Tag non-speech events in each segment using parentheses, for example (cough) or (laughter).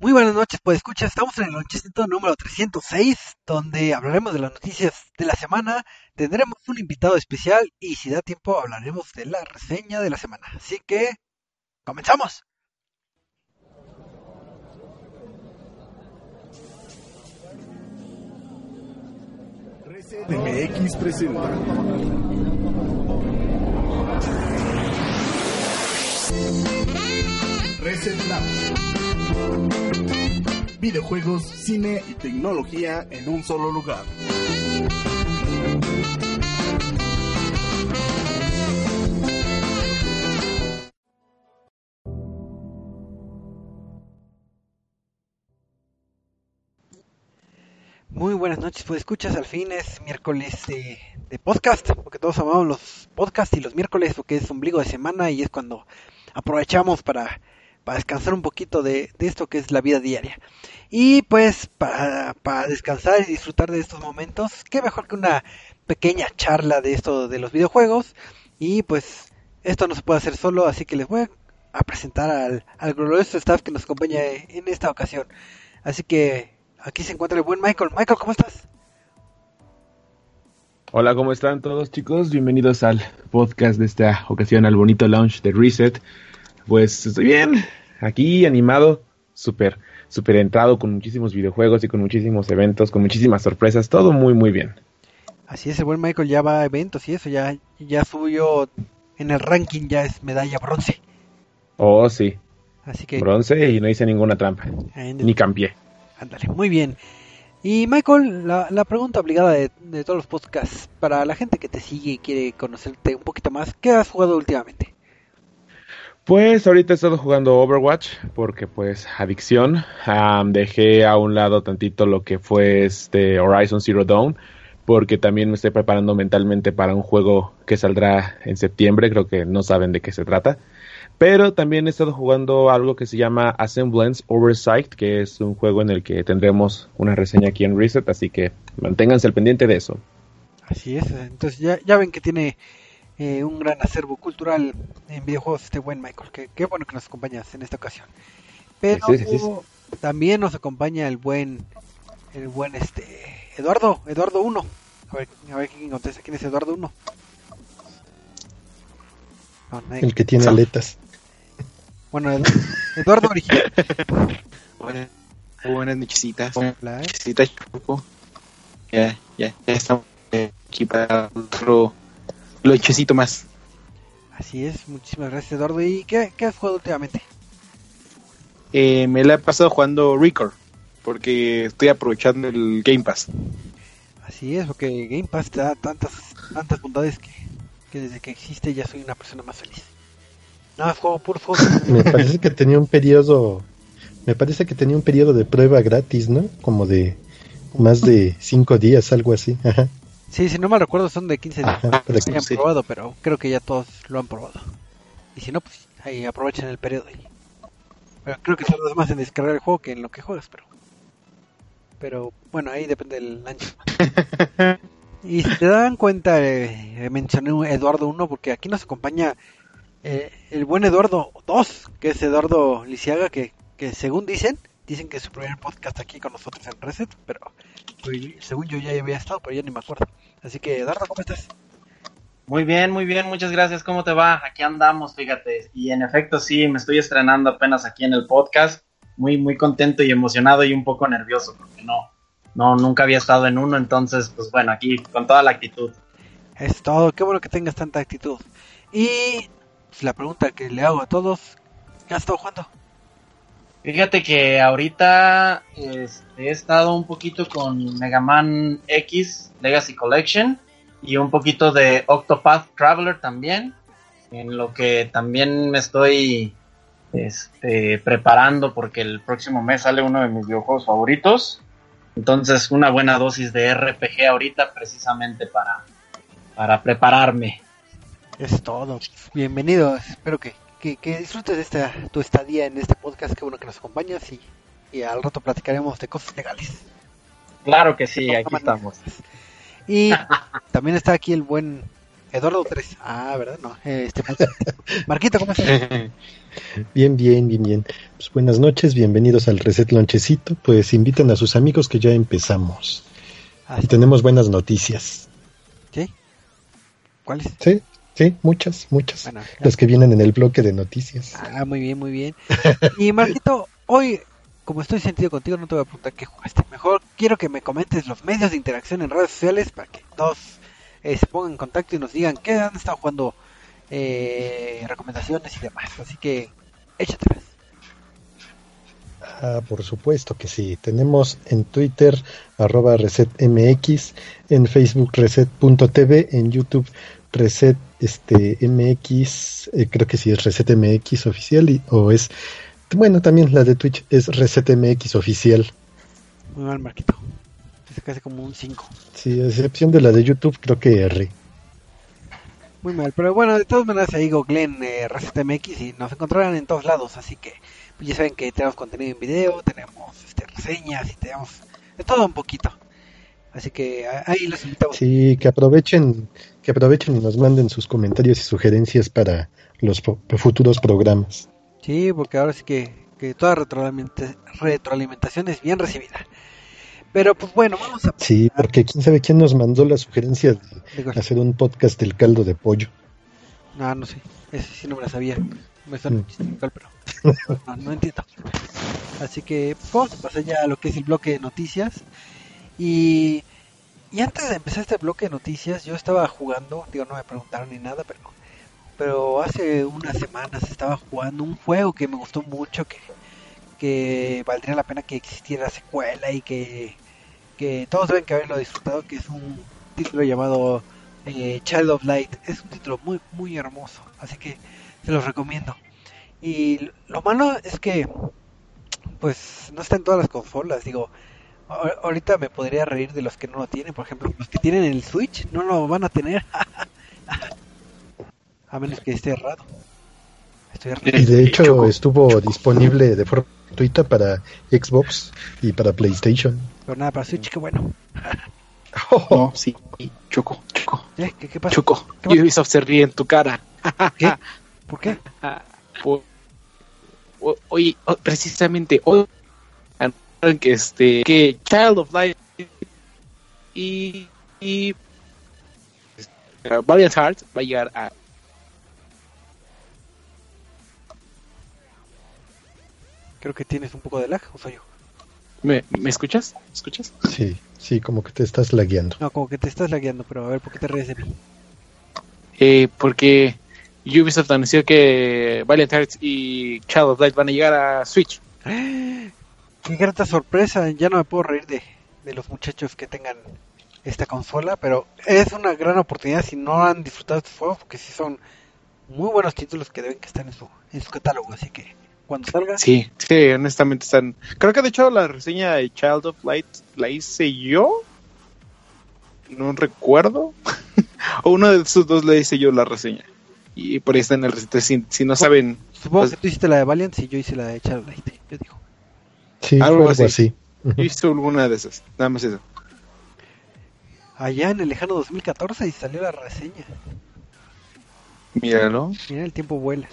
Muy buenas noches, pues escucha, estamos en el lonchecito número 306, donde hablaremos de las noticias de la semana, tendremos un invitado especial y si da tiempo hablaremos de la reseña de la semana. Así que, comenzamos. MX presenta. Reset. Videojuegos, cine y tecnología en un solo lugar. Muy buenas noches, pues escuchas, al fin es miércoles de, podcast, porque todos amamos los podcasts y los miércoles porque es ombligo de semana y es cuando aprovechamos para, para descansar un poquito de, de esto que es la vida diaria. Y pues para, para descansar y disfrutar de estos momentos, qué mejor que una pequeña charla de esto de los videojuegos. Y pues esto no se puede hacer solo, así que les voy a presentar al, al glorioso staff que nos acompaña en esta ocasión. Así que aquí se encuentra el buen Michael. Michael, ¿cómo estás? Hola, ¿cómo están todos chicos? Bienvenidos al podcast de esta ocasión, al bonito launch de Reset. Pues estoy bien, aquí animado, súper, súper entrado con muchísimos videojuegos y con muchísimos eventos, con muchísimas sorpresas, todo muy, muy bien. Así es, el buen Michael ya va a eventos y eso, ya, ya subió en el ranking, ya es medalla bronce. Oh, sí, Así que, bronce y no hice ninguna trampa, ni cambié. ándale, muy bien. Y Michael, la, la pregunta obligada de, de todos los podcasts, para la gente que te sigue y quiere conocerte un poquito más, ¿qué has jugado últimamente? Pues ahorita he estado jugando Overwatch porque pues adicción. Dejé a un lado tantito lo que fue este Horizon Zero Dawn porque también me estoy preparando mentalmente para un juego que saldrá en septiembre, creo que no saben de qué se trata. Pero también he estado jugando algo que se llama Assemblance Oversight, que es un juego en el que tendremos una reseña aquí en Reset, así que manténganse al pendiente de eso. Así es, entonces ya, ya ven que tiene eh, un gran acervo cultural en videojuegos este buen Michael, que qué bueno que nos acompañas en esta ocasión. Pero Sí, sí, sí. también nos acompaña el buen, el buen este Eduardo, Eduardo 1. A ver, a ver quién contesta, quién es Eduardo 1. No, nadie- El que tiene aletas. Bueno, Edu- Eduardo original. (laughs) Buenas, buenas Choco. Ya, ya, ya estamos aquí para otro lonchecito más. Así es, muchísimas gracias Eduardo. ¿Y qué, qué has jugado últimamente? Eh, me la he pasado jugando Record, porque estoy aprovechando el Game Pass. Así es, porque Game Pass te da tantas, tantas bondades que, que desde que existe ya soy una persona más feliz. No, juego puro juego. (laughs) Me parece que tenía un periodo, me parece que tenía un periodo de prueba gratis, ¿no? Como de más de cinco días, algo así. Ajá. Sí, si no me recuerdo son de 15 días Ajá, que hayan sí. probado, pero creo que ya todos lo han probado. Y si no, pues ahí aprovechen el periodo. y- Pero creo que tardas más en descargar el juego que en lo que juegas, pero... Pero bueno, ahí depende del año. (laughs) y si te dan cuenta, eh, mencioné un Eduardo 1 porque aquí nos acompaña eh, el buen Eduardo 2, que es Eduardo Lisiaga, que, que según dicen, dicen que es su primer podcast aquí con nosotros en Reset, pero según yo ya había estado, pero ya ni me acuerdo. Así que Eduardo, ¿cómo estás? Muy bien, muy bien, muchas gracias. ¿Cómo te va? Aquí andamos, fíjate. Y en efecto, sí, me estoy estrenando apenas aquí en el podcast. Muy, muy contento y emocionado y un poco nervioso porque no, no, nunca había estado en uno. Entonces, pues bueno, aquí con toda la actitud. Es todo, qué bueno que tengas tanta actitud. Y pues, la pregunta que le hago a todos, ¿qué has estado jugando? Fíjate que ahorita este, he estado un poquito con Mega Man X Legacy Collection y un poquito de Octopath Traveler también. en lo que también me estoy este, preparando porque el próximo mes sale uno de mis videojuegos favoritos. Entonces, una buena dosis de RPG ahorita precisamente para, para prepararme. Es todo. Bienvenido. Espero que, que, que disfrutes de esta, tu estadía en este podcast. Qué bueno que nos acompañas y, y al rato platicaremos de cosas legales. Claro que sí, aquí estamos. Y (laughs) también está aquí el buen Eduardo 3. Ah, ¿verdad? No, este. Marquito, (laughs) ¿cómo estás? (laughs) Bien, bien, bien, bien. Pues buenas noches, bienvenidos al Reset Lonchecito. Pues inviten a sus amigos que ya empezamos. Ah, Y tenemos buenas noticias. ¿Sí? ¿Cuáles? Sí, sí, muchas, muchas. Bueno, Las que vienen en el bloque de noticias. Ah, muy bien, muy bien. Y Marquito, hoy, como estoy sentido contigo, no te voy a preguntar qué jugaste. Mejor quiero que me comentes los medios de interacción en redes sociales para que todos eh, se pongan en contacto y nos digan qué han estado jugando, eh, recomendaciones y demás. Así que, échatelas. Ah, por supuesto que sí. Tenemos en Twitter arroba resetmx, en Facebook reset.tv, en YouTube reset este mx, eh, creo que sí es resetmx oficial y, o es, bueno, también la de Twitch es resetmx oficial. Muy mal, Marquito. Es casi como un 5. Sí, a excepción de la de YouTube, creo que R. Muy mal, pero bueno, de todas maneras ahí googleen eh, ResetMX y nos encontrarán en todos lados, así que pues ya saben que tenemos contenido en video, tenemos este, reseñas y tenemos de todo un poquito. Así que ahí los invitamos. Sí, que aprovechen, que aprovechen y nos manden sus comentarios y sugerencias para los futuros programas. Sí, porque ahora sí que, que toda retroalimenta- retroalimentación es bien recibida. Pero pues bueno, vamos a... Sí, porque quién sabe quién nos mandó la sugerencia de hacer un podcast del caldo de pollo. No, no sé, ese sí no me la sabía. Me suena Mm. chiste pero (laughs) no, no entiendo. Así que pues, vamos a pasar ya a lo que es el bloque de noticias. Y, y antes de empezar este bloque de noticias, yo estaba jugando, digo, no me preguntaron ni nada, pero, pero hace unas semanas estaba jugando un juego que me gustó mucho, que, que valdría la pena que existiera secuela y que, que todos deben que haberlo disfrutado, que es un título llamado eh, Child of Light. Es un título muy, muy hermoso, así que se los recomiendo. Y lo malo es que, pues, no está en todas las consolas. Digo, ahorita me podría reír de los que no lo tienen. Por ejemplo, los que tienen el Switch no lo van a tener. (laughs) a menos que esté errado. Estoy errado. Y de hecho Choco. estuvo disponible de forma gratuita para Xbox y para PlayStation. Pero nada, para Switch, qué bueno. (laughs) No, sí, Choco, Choco, ¿Eh? ¿Qué, qué pasa? Choco. ¿Qué pasa? Ubisoft se ríe en tu cara. ¿Qué? (laughs) ¿Por qué? Por- Hoy, o- precisamente hoy, que este, que Child of Light y, y este, Valiant Hearts va a llegar a Creo que tienes un poco de lag, o soy yo. ¿Me, ¿me escuchas? ¿Me escuchas? Sí, sí, como que te estás lagueando. No, como que te estás lagueando, pero a ver, ¿por qué te ríes de mí? Eh, porque Ubisoft anunció que Valiant Hearts y Child of Light van a llegar a Switch. (gasps) (gasps) Qué grata sorpresa, ya no me puedo reír de, de los muchachos que tengan esta consola, pero es una gran oportunidad si no han disfrutado estos juegos, porque sí son muy buenos títulos que deben que estar en su, en su catálogo, así que cuando salga, Sí, sí, honestamente están. Creo que de hecho la reseña de Child of Light la hice yo. No recuerdo. (laughs) o uno de esos dos le hice yo la reseña. Y por ahí está en el. Si, si no saben, supongo pues- que tú hiciste la de Valiant y yo hice la de Child Light, yo digo. Sí, Algo así. así. yo hice alguna de esas. Nada más eso. Allá en el lejano 2014 y salió la reseña. Míralo. Mira, el tiempo vuela.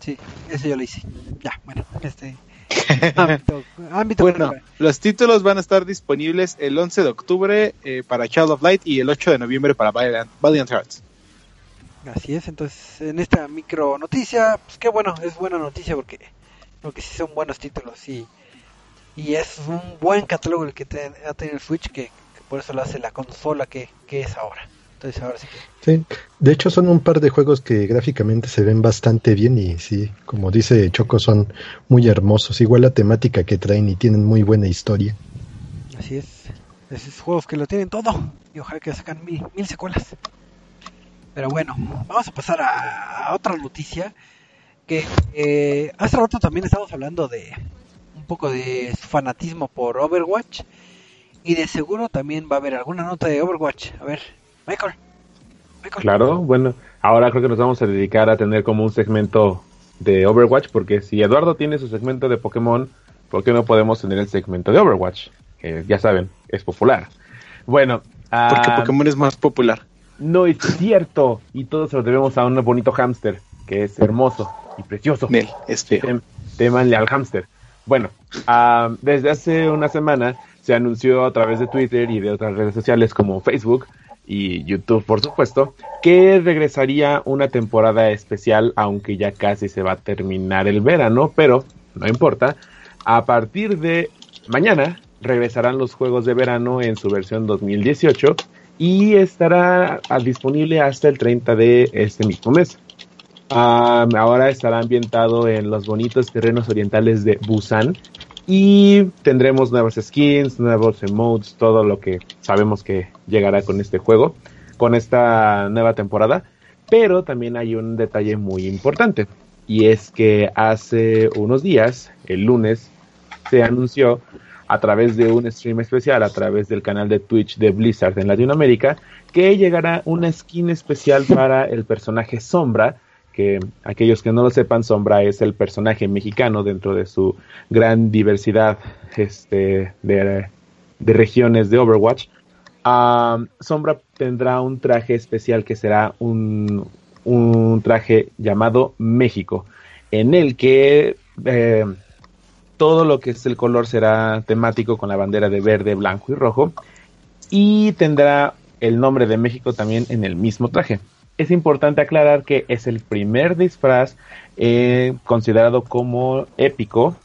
Sí, eso yo lo hice. Ya, bueno, este... (laughs) ámbito, ámbito Bueno, cultural. los títulos van a estar disponibles el 11 de octubre eh, para Child of Light y el 8 de noviembre para Valiant, Valiant Hearts. Así es, entonces en esta micro noticia, pues qué bueno, es buena noticia porque, porque sí son buenos títulos y, y es un buen catálogo el que te- ha tenido el Switch que, que por eso lo hace la consola que, que es ahora. Entonces ahora sí que... Sí, de hecho son un par de juegos que gráficamente se ven bastante bien y sí, como dice Choco, son muy hermosos. Igual la temática que traen y tienen muy buena historia. Así es. Esos juegos que lo tienen todo. Y ojalá que sacan mil, mil secuelas. Pero bueno, vamos a pasar a, a otra noticia que eh, hace rato también estamos hablando de un poco de su fanatismo por Overwatch y de seguro también va a haber alguna nota de Overwatch. A ver, Michael. Michael. Claro, bueno, ahora creo que nos vamos a dedicar a tener como un segmento de Overwatch, porque si Eduardo tiene su segmento de Pokémon, ¿por qué no podemos tener el segmento de Overwatch? Que ya saben, es popular. Bueno, Porque ah, Pokémon es más popular. no es cierto, y todos se lo debemos a un bonito hámster, que es hermoso y precioso. Nel, es feo. Tem- Témanle al hámster. Bueno, ah, desde hace una semana se anunció a través de Twitter y de otras redes sociales como Facebook y YouTube, por supuesto, que regresaría una temporada especial, aunque ya casi se va a terminar el verano, pero no importa. A partir de mañana regresarán los juegos de verano en su versión 2018 y estará disponible hasta el 30 de este mismo mes. Ah, ahora estará ambientado en los bonitos terrenos orientales de Busan y tendremos nuevas skins, nuevos emotes, todo lo que sabemos que llegará con este juego, con esta nueva temporada. Pero también hay un detalle muy importante y es que hace unos días, el lunes, se anunció a través de un stream especial, a través del canal de Twitch de Blizzard en Latinoamérica, que llegará una skin especial para el personaje Sombra, que aquellos que no lo sepan, Sombra es el personaje mexicano dentro de su gran diversidad este, de, de regiones de Overwatch. Ah, Sombra tendrá un traje especial que será un, un traje llamado México, en el que eh, todo lo que es el color será temático con la bandera de verde, blanco y rojo, y tendrá el nombre de México también en el mismo traje es importante aclarar que es el primer disfraz eh, considerado como épico.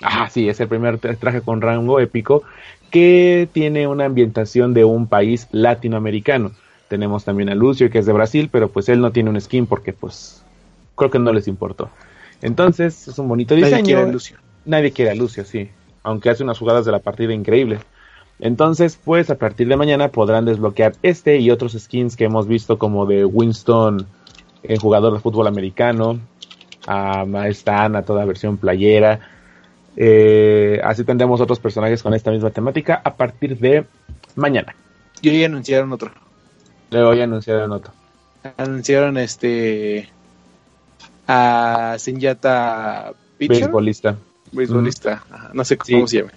Ah, sí, es el primer tra- traje con rango épico que tiene una ambientación de un país latinoamericano. Tenemos también a Lucio, que es de Brasil, pero pues él no tiene un skin porque pues creo que no les importó. Entonces es un bonito diseño. Nadie quiere a Lucio. Nadie quiere a Lucio, sí. Aunque hace unas jugadas de la partida increíbles. Entonces, pues a partir de mañana podrán desbloquear este y otros skins que hemos visto como de Winston, el jugador de fútbol americano, a esta Ana, toda versión playera. Eh, así tendremos otros personajes con esta misma temática a partir de mañana. Y hoy anunciaron otro. Le voy a anunciar en otro. Anunciaron este. A Senyata Pitcher. Beisbolista. Beisbolista. No sé cómo Sí. se llama.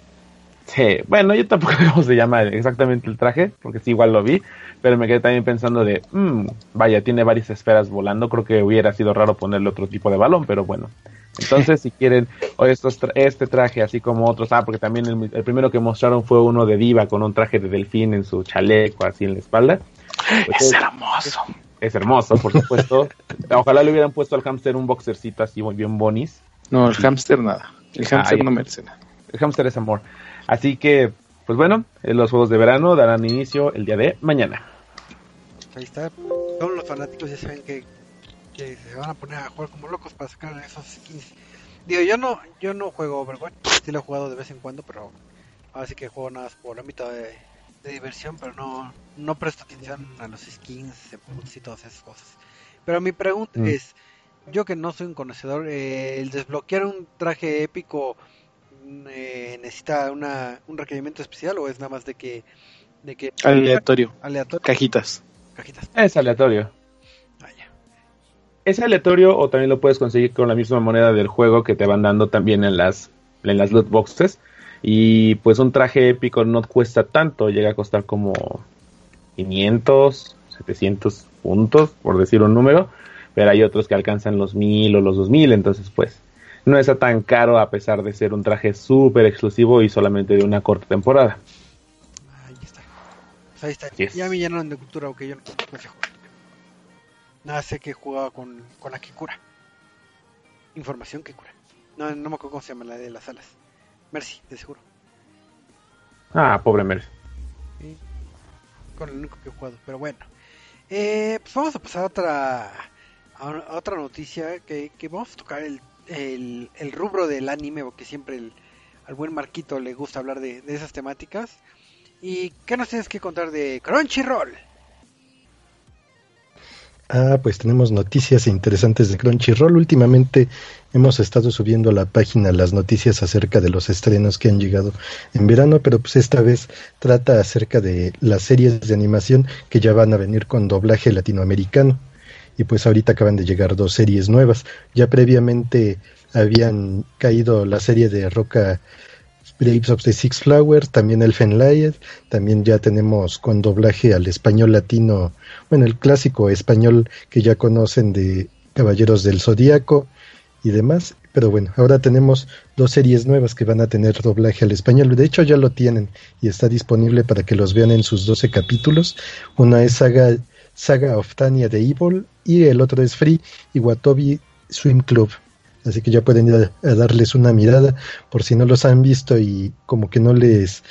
Sí, bueno, yo tampoco (laughs) sé cómo se llama exactamente el traje, porque sí, igual lo vi, pero me quedé también pensando de, mm, vaya, tiene varias esferas volando, creo que hubiera sido raro ponerle otro tipo de balón, pero bueno. Entonces, si quieren o estos tra- este traje, así como otros, ah, porque también el, el primero que mostraron fue uno de diva con un traje de delfín en su chaleco, así en la espalda. Pues Es es, hermoso. es hermoso, por supuesto. (laughs) Ojalá le hubieran puesto al hámster un boxercito así muy bien bonis. No, el hámster nada. El hámster no merece nada. El hámster es amor. Así que, pues bueno, eh, los juegos de verano darán inicio el día de mañana. Ahí está. Todos los fanáticos ya saben que, que se van a poner a jugar como locos para sacar esos skins. Digo, yo no, yo no juego Overwatch, sí lo he jugado de vez en cuando, pero ahora sí que juego nada más por ámbito de, de diversión, pero no, no presto atención a los skins, y todas esas cosas. Pero mi pregunta Mm. es, yo que no soy un conocedor, eh, el desbloquear un traje épico eh, necesita una, un requerimiento especial o es nada más de que, de que Aleatorio. aleatorio, Cajitas. cajitas. Es aleatorio. Ah. Es aleatorio o también lo puedes conseguir con la misma moneda del juego que te van dando también en las, en las loot boxes. Y pues un traje épico no cuesta tanto, llega a costar como 500, 700 puntos, por decir un número. Pero hay otros que alcanzan los 1000 o los 2000, entonces pues no está tan caro a pesar de ser un traje súper exclusivo y solamente de una corta temporada. Ahí está. Pues ahí está. Yes. Ya me llenaron de cultura, aunque yo no, sé jugar. Nada sé que jugaba con, con la que cura. Información que cura. No, no me acuerdo cómo se llama la de las alas. Mercy, de seguro. Ah, pobre Mercy. Sí. Con el único que he jugado. Pero bueno. Eh, pues vamos a pasar a otra, a una- a otra noticia que, que vamos a tocar el, el, rubro del anime, porque siempre el, al buen Marquito le gusta hablar de, de esas temáticas. ¿Y qué nos tienes que contar de Crunchyroll? Ah, pues tenemos noticias interesantes de Crunchyroll. Últimamente hemos estado subiendo a la página las noticias acerca de los estrenos que han llegado en verano, pero pues esta vez trata acerca de las series de animación que ya van a venir con doblaje latinoamericano. Y pues ahorita acaban de llegar dos series nuevas. Ya previamente habían caído la serie de Roca Grapes of the Six Flowers, también Elfen Lied, también ya tenemos con doblaje al español latino, bueno, el clásico español que ya conocen de Caballeros del Zodíaco y demás. Pero bueno, ahora tenemos dos series nuevas que van a tener doblaje al español. De hecho, ya lo tienen y está disponible para que los vean en sus 12 capítulos. Una es Saga, Saga of Tanya de Evil y el otro es Free y Watobi Swim Club. Así que ya pueden ir a, darles una mirada por si no los han visto y como que no les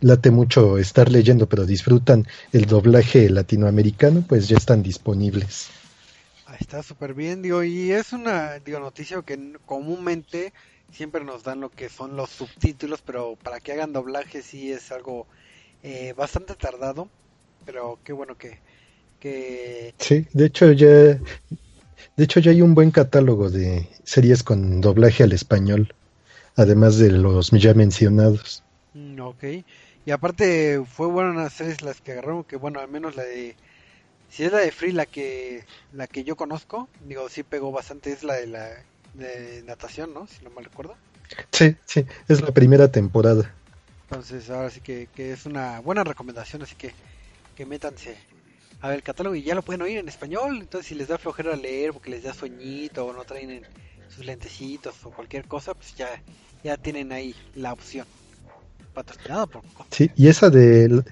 late mucho estar leyendo, pero disfrutan el doblaje latinoamericano, pues ya están disponibles. Ahí está súper bien, digo, y es una digo, noticia que comúnmente siempre nos dan lo que son los subtítulos, pero para que hagan doblaje sí es algo eh, bastante tardado, pero qué bueno que, que... Sí, de hecho ya de hecho, ya hay un buen catálogo de series con doblaje al español, además de los ya mencionados. Mm, ok. Y aparte, fue buenas las series las que agarraron, que bueno, al menos la de... Si es la de Free la que la que yo conozco, digo, sí pegó bastante, es la de la de natación, ¿no? Si no mal recuerdo. Sí, sí, es la primera temporada. Entonces, ahora sí que, que es una buena recomendación, así que que métanse a ver el catálogo y ya lo pueden oír en español. Entonces, si les da flojera leer porque les da sueñito o no traen sus lentecitos o cualquier cosa, pues ya, ya tienen ahí la opción. Patrocinado por. Sí, y esa de.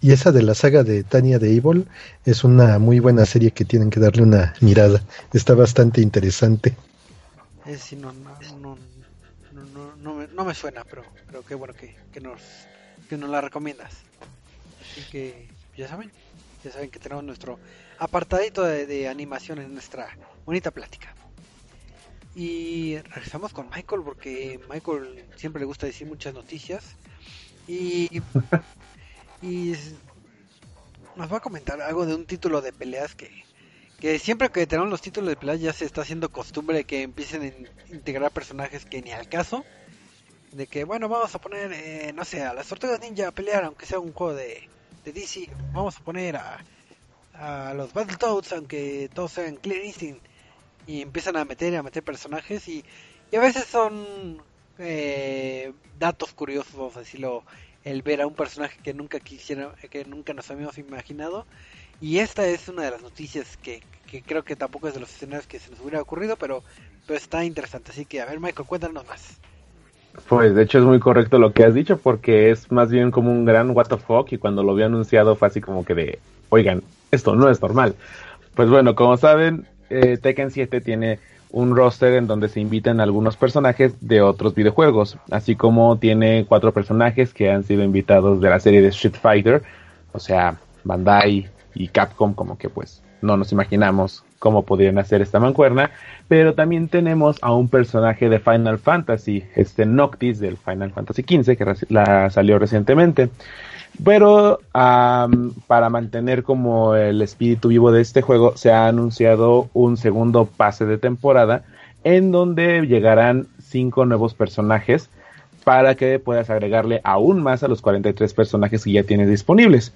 Y esa de la saga de Tania de Evil es una muy buena serie que tienen que darle una mirada. Está bastante interesante. Es, no, no, no, no, no, me, no me suena, pero, pero qué bueno que, que, nos, que nos la recomiendas. Así que, ya saben, ya saben que tenemos nuestro apartadito de, animación en nuestra bonita plática. Y regresamos con Michael porque Michael siempre le gusta decir muchas noticias. Y, (laughs) y nos va a comentar algo de un título de peleas que, que siempre que tenemos los títulos de peleas ya se está haciendo costumbre que empiecen a integrar personajes que ni al caso. De que, bueno, vamos a poner, eh, no sé, a las tortugas ninja a pelear, aunque sea un juego de, de DC, vamos a poner a, a los Battletoads, aunque todos sean Clear Instinct, y empiezan a meter a meter personajes, y, y a veces son eh, datos curiosos, vamos a decirlo, el ver a un personaje que nunca quisiera, que nunca nos habíamos imaginado, y esta es una de las noticias que, que creo que tampoco es de los escenarios que se nos hubiera ocurrido, pero, pero está interesante, así que a ver Michael, cuéntanos más. Pues de hecho es muy correcto lo que has dicho porque es más bien como un gran what the fuck y cuando lo vi anunciado fue así como que de, oigan, esto no es normal. Pues bueno, como saben, eh, Tekken 7 tiene un roster en donde se invitan algunos personajes de otros videojuegos, así como tiene cuatro personajes que han sido invitados de la serie de Street Fighter, o sea, Bandai y Capcom como que pues no nos imaginamos cómo podrían hacer esta mancuerna, pero también tenemos a un personaje de Final Fantasy, este Noctis del Final Fantasy XV, que la salió recientemente. Pero para mantener como el espíritu vivo de este juego, se ha anunciado un segundo pase de temporada en donde llegarán cinco nuevos personajes para que puedas agregarle aún más a los 43 personajes que ya tienes disponibles.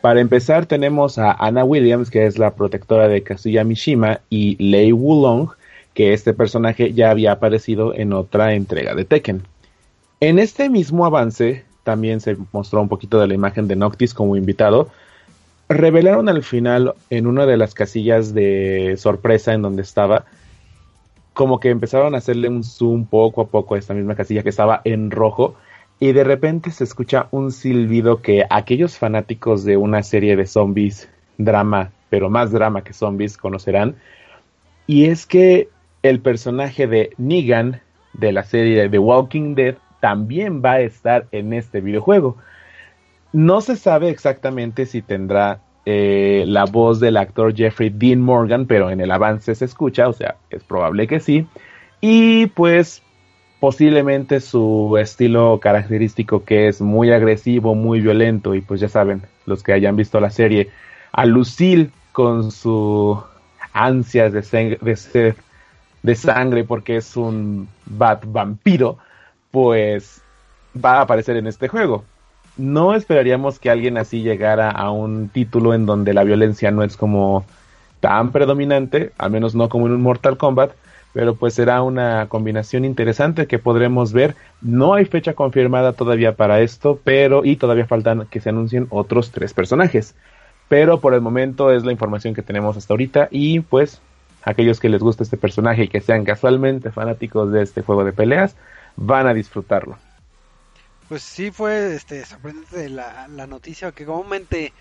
Para empezar tenemos a Anna Williams, que es la protectora de Kazuya Mishima, y Lei Wulong, que este personaje ya había aparecido en otra entrega de Tekken. En este mismo avance también se mostró un poquito de la imagen de Noctis como invitado. Revelaron al final en una de las casillas de sorpresa en donde estaba, como que empezaron a hacerle un zoom poco a poco a esta misma casilla que estaba en rojo y de repente se escucha un silbido que aquellos fanáticos de una serie de zombies, drama, pero más drama que zombies, conocerán. Y es que el personaje de Negan de la serie de The Walking Dead también va a estar en este videojuego. No se sabe exactamente si tendrá eh, la voz del actor Jeffrey Dean Morgan, pero en el avance se escucha, o sea, es probable que sí. Y pues posiblemente su estilo característico que es muy agresivo, muy violento y pues ya saben, los que hayan visto la serie, a Lucille con su ansias de, de sed de sangre porque es un bat vampiro, pues va a aparecer en este juego. No esperaríamos que alguien así llegara a un título en donde la violencia no es como tan predominante, al menos no como en un Mortal Kombat, pero pues será una combinación interesante que podremos ver. No hay fecha confirmada todavía para esto, pero y todavía faltan que se anuncien otros tres personajes. Pero por el momento es la información que tenemos hasta ahorita y pues aquellos que les guste este personaje y que sean casualmente fanáticos de este juego de peleas van a disfrutarlo. Pues sí fue este sorprendente la, la noticia que comúnmente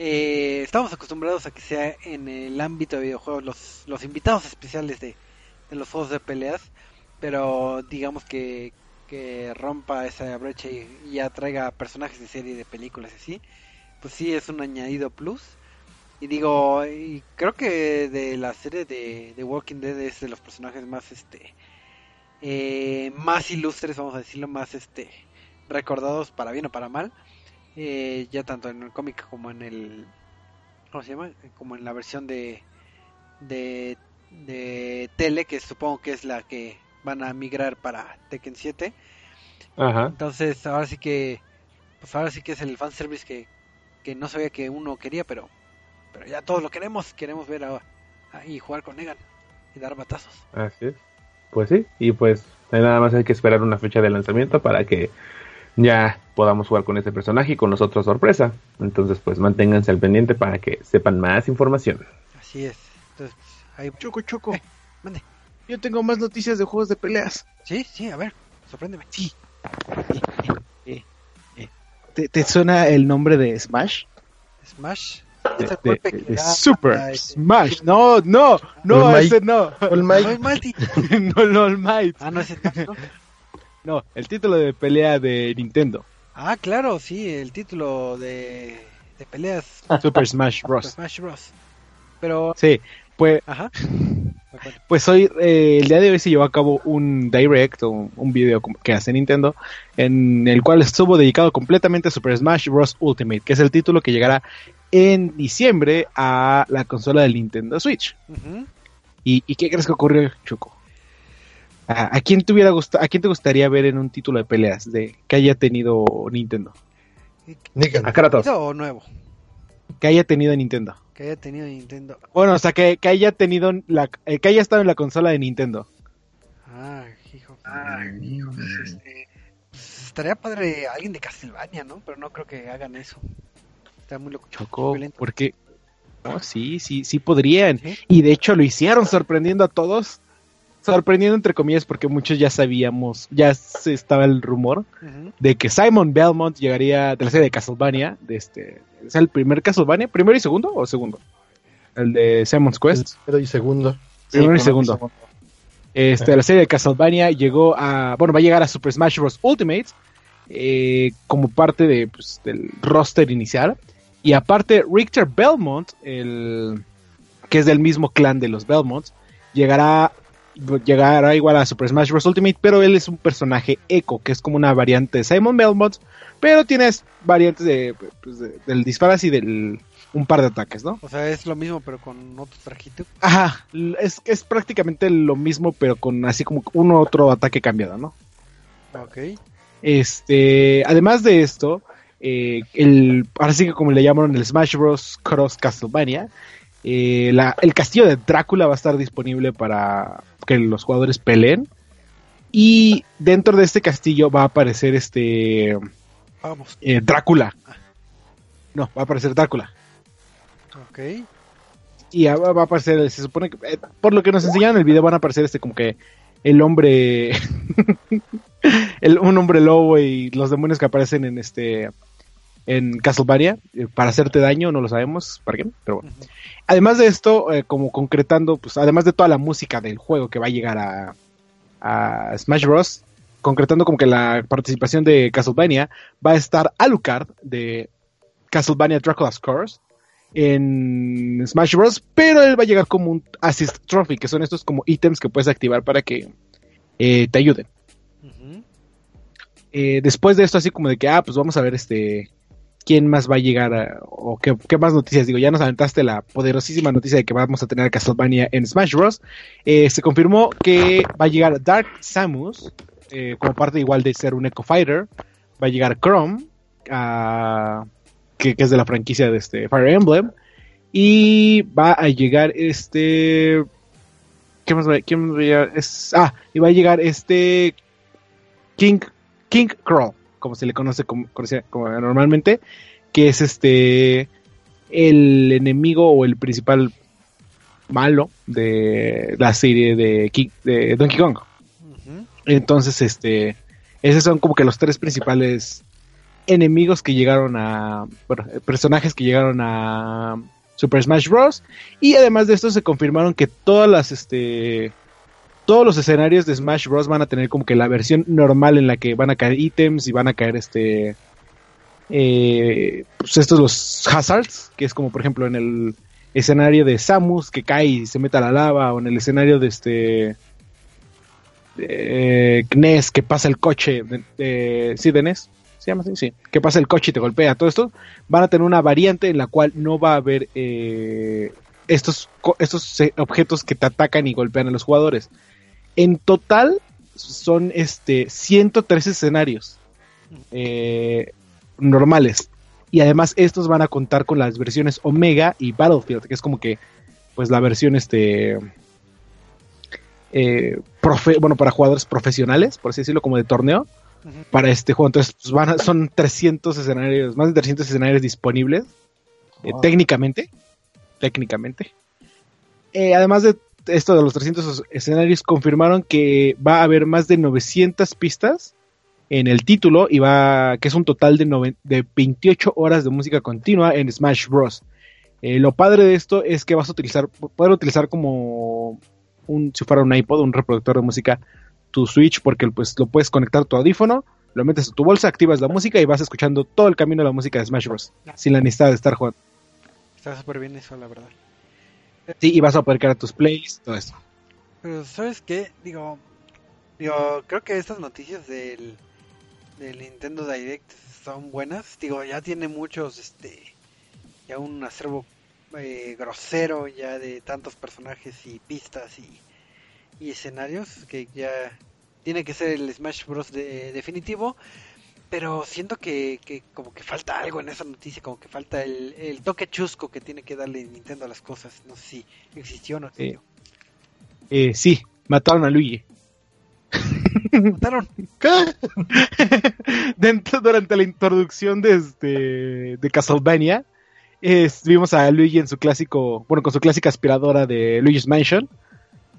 eh, estamos acostumbrados a que sea en el ámbito de videojuegos los, los invitados especiales de, de los juegos de peleas, pero digamos que, que rompa esa brecha y, y ya traiga personajes de serie de películas así, pues sí es un añadido plus. Y digo, y creo que de la serie de, de Walking Dead es de los personajes más este eh, más ilustres, vamos a decirlo, más este recordados para bien o para mal. Eh, ya tanto en el cómic como en el ¿cómo se llama? como en la versión de de de tele que supongo que es la que van a migrar para Tekken 7 Ajá. entonces ahora sí que pues ahora sí que es el fanservice que, que no sabía que uno quería pero pero ya todos lo queremos queremos ver a, a- y jugar con Negan y dar batazos Así es. Pues sí, y pues nada más hay que esperar una fecha de lanzamiento para que ya podamos jugar con ese personaje y con nosotros sorpresa. Entonces pues manténganse al pendiente para que sepan más información. así es entonces pues, ahí Choco, Choco. Eh, mande. Yo tengo más noticias de juegos de peleas. sí sí a ver sorpréndeme Sí. Eh, ¿Te, te suena el nombre de Smash? Smash De, de- que de da Super a Smash. No, no, no, All Might. ese no. All No, Might. (laughs) no, no, All Might. Ah, no es Smash, ¿no? No, el título de pelea de Nintendo. Ah, claro, sí, el título de, de peleas Super Smash de Bros. Smash Bros. Pero, Sí, pues, ajá. Pues hoy, eh, el día de hoy se llevó a cabo un direct o un video que hace Nintendo en el cual estuvo dedicado completamente a Super Smash Bros. Ultimate, que es el título que llegará en diciembre a la consola del Nintendo Switch. ¿Y, y qué crees que ocurrió, Choco? ¿A, a quién te hubiera gusta, a quién te gustaría ver en un título de peleas de que haya tenido Nintendo? A Kratos. ¿Ido o nuevo? Que haya tenido Nintendo. Que haya tenido Nintendo. Bueno, o sea, que, que haya tenido la, eh, que haya estado en la consola de Nintendo. Ah, hijo. Ah, hijo. pues, este, pues, estaría padre alguien de Castlevania, ¿no? Pero no creo que hagan eso. Está muy loco. Choco, violento. porque no, sí, sí, sí podrían. ¿Sí? Y de hecho lo hicieron sorprendiendo a todos. Sorprendiendo entre comillas porque muchos ya sabíamos, ya se estaba el rumor de que Simon Belmont llegaría de la serie de Castlevania, de este, ¿es el primer Castlevania? ¿Primero y segundo o segundo? El de Simon's Quest. Primero y segundo. Primero y segundo. Este, la serie de Castlevania llegó a, bueno, va a llegar a Super Smash Bros. Ultimate eh, como parte de, pues, del roster inicial. Y aparte, Richter Belmont, el, que es del mismo clan de los Belmonts, llegará, llegará igual a Super Smash Bros. Ultimate, pero él es un personaje eco, que es como una variante de Simon Belmont, pero tienes variantes de, pues, de- del disparo y del un par de ataques, ¿no? O sea, es lo mismo, pero con otro trajito. Ajá, es, es prácticamente lo mismo, pero con así como uno otro ataque cambiado, ¿no? Ok. Este, además de esto, eh, el, ahora sí que como le llamaron el Smash Bros. Cross Castlevania, eh, la- el castillo de Drácula va a estar disponible para que los jugadores peleen. Y dentro de este castillo va a aparecer este Vamos. eh, Drácula. No, va a aparecer Drácula. Ok. Y va a aparecer, se supone que, eh, por lo que nos enseñaron en el video, van a aparecer este como que el hombre, (laughs) el, un hombre lobo y los demonios que aparecen en este, en Castlevania, eh, para hacerte daño, no lo sabemos, para qué, pero bueno. Además de esto, como concretando, pues además de toda la música del juego que va a llegar a, a Smash Bros., concretando como que la participación de Castlevania, va a estar Alucard de Castlevania Dracula's Curse en Smash Bros. Pero él va a llegar como un Assist Trophy, que son estos como ítems que puedes activar para que eh, te ayuden. Eh, después de esto, así como de que, ah, pues vamos a ver este quién más va a llegar a- o qué, qué más noticias. Digo, ya nos aventaste la poderosísima noticia de que vamos a tener a Castlevania en Smash Bros. Eh, se confirmó que va a llegar Dark Samus, eh, como parte igual de ser un Echo Fighter. Va a llegar Chrome, ah, que, que es de la franquicia de este Fire Emblem. Y va a llegar este. ¿Qué más va, quién va a llegar? Ah, y va a llegar este. King, King como se le conoce como normalmente. Que es este. El enemigo o el principal malo de la serie de, King- de Donkey Kong. Entonces, este, esos son como que los tres principales enemigos que llegaron a, eh, personajes que llegaron a Super Smash Bros. Y además de esto se confirmaron que todas las, este, todos los escenarios de Smash Bros. van a tener como que la versión normal en la que van a caer ítems y van a caer, este, eh, pues estos los hazards, que es como por ejemplo en el escenario de Samus que cae y se mete a la lava, o en el escenario de este NES que pasa el coche, sí, de se llama así, sí, que pasa el coche y te golpea, todo esto, van a tener una variante en la cual no va a haber eh, estos, estos eh, objetos que te atacan y golpean a los jugadores. En total son este 103 escenarios eh, normales. Y además estos van a contar con las versiones Omega y Battlefield, que es como que pues la versión este eh, profe- bueno para jugadores profesionales, por así decirlo, como de torneo para este juego. Entonces pues, van a- son 300 escenarios, más de 300 escenarios disponibles eh, técnicamente, técnicamente. Eh, además de esto de los 300 escenarios confirmaron que va a haber más de 900 pistas en el título y va que es un total de, noven- de 28 horas de música continua en Smash Bros. Eh, lo padre de esto es que vas a utilizar poder utilizar como un si fuera un iPod, un reproductor de música tu Switch porque pues lo puedes conectar a tu audífono, lo metes a tu bolsa, activas la música y vas escuchando todo el camino de la música de Smash Bros. sin la necesidad de estar jugando. Está súper bien eso, la verdad. Sí, y vas a poder crear tus plays, todo esto. Pero ¿sabes qué? Digo, digo, creo que estas noticias del, del Nintendo Direct son buenas. Digo, ya tiene muchos, este, ya un acervo eh, grosero ya de tantos personajes y pistas y, y escenarios que ya tiene que ser el Smash Bros. de- definitivo. Pero siento que, que como que falta algo en esa noticia, como que falta el, el toque chusco que tiene que darle Nintendo a las cosas. No sé si existió o no Sí. existió. Eh, sí, mataron a Luigi. Mataron. (laughs) (laughs) Dentro, durante la introducción de, este, de Castlevania, vimos a Luigi en su clásico, bueno, con su clásica aspiradora de Luigi's Mansion.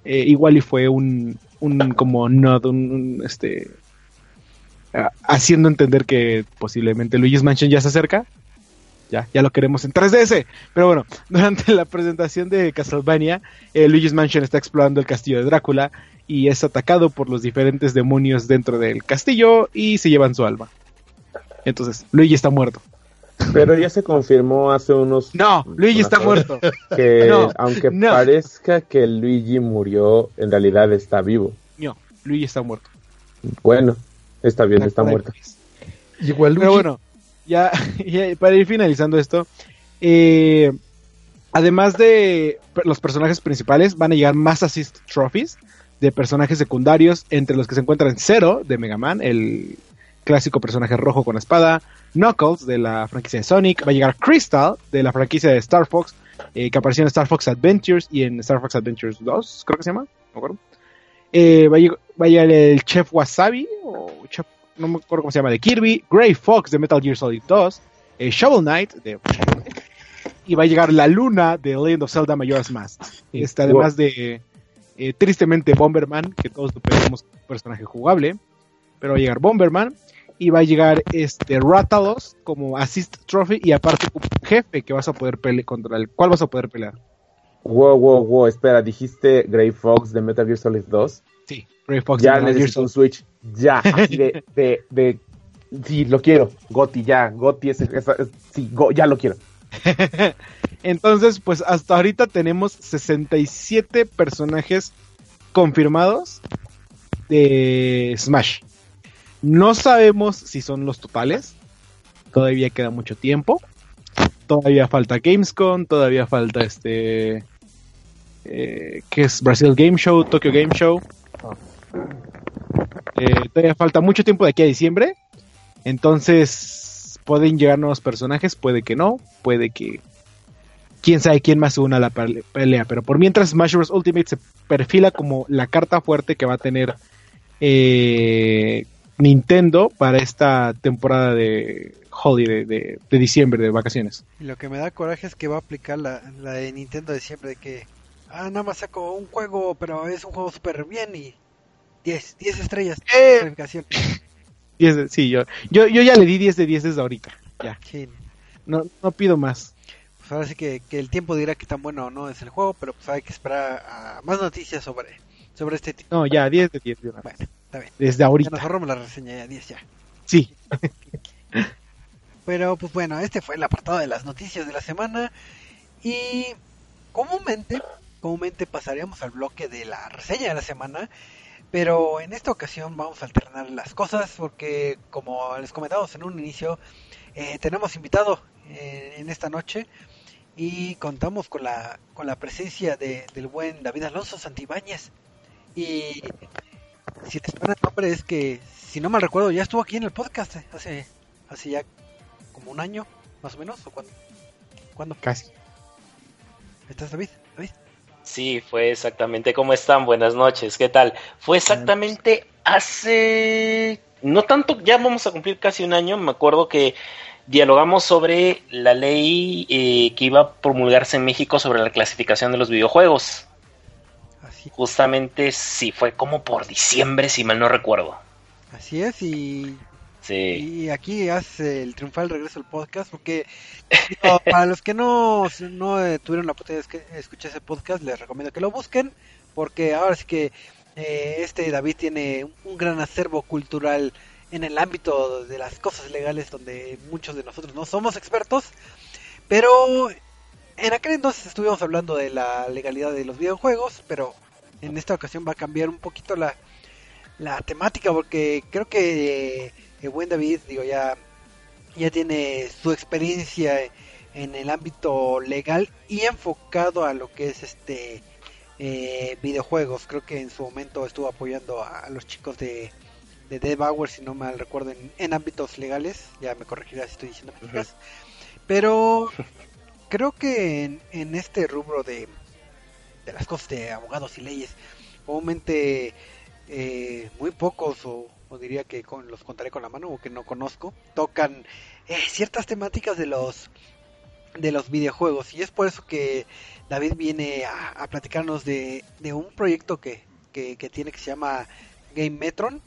Eh, igual y fue un, un como nod, un, este, haciendo entender que posiblemente Luigi's Mansion ya se acerca. Ya, ya lo queremos en 3DS. Pero bueno, (laughs) durante la presentación de Castlevania, eh, Luigi's Mansion está explorando el castillo de Drácula y es atacado por los diferentes demonios dentro del castillo y se llevan su alma. Entonces, Luigi está muerto. Pero ya se confirmó hace unos... No, Luigi está muerto. Que No, aunque no. parezca que Luigi murió, en realidad está vivo. No, Luigi está muerto. Bueno, está bien, está muerto. Igual Pero bueno, ya, (laughs) ya para ir finalizando esto, eh, además de los personajes principales, van a llegar más assist trophies de personajes secundarios, entre los que se encuentran Zero de Mega Man, el clásico personaje rojo con espada, Knuckles de la franquicia de Sonic, va a llegar Crystal de la franquicia de Star Fox, eh, que apareció en Star Fox Adventures y en Star Fox Adventures 2, creo que se llama, no me acuerdo. Eh, va, a lleg- va a llegar el Chef Wasabi, o Chef, no me acuerdo cómo se llama, de Kirby, Grey Fox de Metal Gear Solid 2, eh, Shovel Knight de y va a llegar la luna de Legend of Zelda Majora's Mask. Este, además de tristemente Bomberman, que todos lo como personaje jugable, pero va a llegar Bomberman y va a llegar este Rathalos como assist trophy y aparte como jefe que vas a poder pelear contra el cual vas a poder pelear. Wow, wow, wow, espera, dijiste Grey Fox de Metal Gear Solid 2. Sí, Grey Fox. ya de Metal Gear necesito un Switch. Ya, así de, de, de- Sí, lo quiero. Goti, ya. Goti es, es- es- sí, go- ya lo quiero. (laughs) Entonces, pues hasta ahorita tenemos 67 personajes confirmados de Smash. No sabemos si son los totales, todavía queda mucho tiempo. Todavía falta Gamescom, todavía falta este... Eh, que es Brasil Game Show, Tokyo Game Show. Eh, todavía falta mucho tiempo de aquí a diciembre. Entonces, pueden llegar nuevos personajes, puede que no, puede que. Quién sabe quién más una a la pelea. Pero por mientras, Smash Bros. Ultimate se perfila como la carta fuerte que va a tener eh, Nintendo para esta temporada de holiday de, de, diciembre, de vacaciones. Lo que me da coraje es que va a aplicar la, la de Nintendo de siempre, de que, ah, nada más saco un juego, pero es un juego súper bien y 10, 10 estrellas. Eh, 10 (laughs) de, sí, yo, yo, yo ya le di 10 de 10 desde ahorita. Ya. Sí. No, no pido más. Pues ahora sí que, que, el tiempo dirá que tan bueno o no es el juego, pero pues hay que esperar a más noticias sobre, sobre este tipo. No, ya, 10 de 10. Bueno, está bien. Desde ahorita. Ya nos ahorramos la reseña, ya 10 ya. Sí. pero pues bueno, este fue el apartado de las noticias de la semana. Y comúnmente, comúnmente pasaríamos al bloque de la reseña de la semana. Pero en esta ocasión vamos a alternar las cosas porque, como les comentamos en un inicio, eh, tenemos invitado eh, en esta noche y contamos con la, con la presencia de, del buen David Alonso Santibáñez. Y si te suena el nombre es que, si no mal recuerdo, ya estuvo aquí en el podcast eh, hace, hace ya como un año, más o menos, o cuando. ¿Cuándo? Casi. ¿Estás David? David. Sí, fue exactamente como están. Buenas noches, ¿qué tal? Fue exactamente hace no tanto, ya vamos a cumplir casi un año. Me acuerdo que dialogamos sobre la ley eh, que iba a promulgarse en México sobre la clasificación de los videojuegos. Justamente sí, fue como por diciembre, si mal no recuerdo. Así es, y Sí. Y aquí hace el triunfal regreso al podcast, porque no, (laughs) para los que no, no eh, tuvieron la oportunidad de escuchar ese podcast, les recomiendo que lo busquen, porque ahora sí que eh, este David tiene un gran acervo cultural en el ámbito de las cosas legales, donde muchos de nosotros no somos expertos, pero en aquel entonces estuvimos hablando de la legalidad de los videojuegos, pero en esta ocasión va a cambiar un poquito la, la temática, porque creo que el buen David, digo, ya, ya tiene su experiencia en el ámbito legal y enfocado a lo que es este eh, videojuegos. Creo que en su momento estuvo apoyando a, a los chicos de, de Dead Bauer, si no mal recuerdo, en, en, ámbitos legales. Ya me corregirá si estoy diciendo mentiras. Pero creo que en, en, este rubro de, de las cosas de abogados y leyes, obviamente eh, muy pocos o o diría que con, los contaré con la mano o que no conozco, tocan eh, ciertas temáticas de los de los videojuegos y es por eso que David viene a, a platicarnos de, de, un proyecto que, que, que, tiene que se llama Game Metron.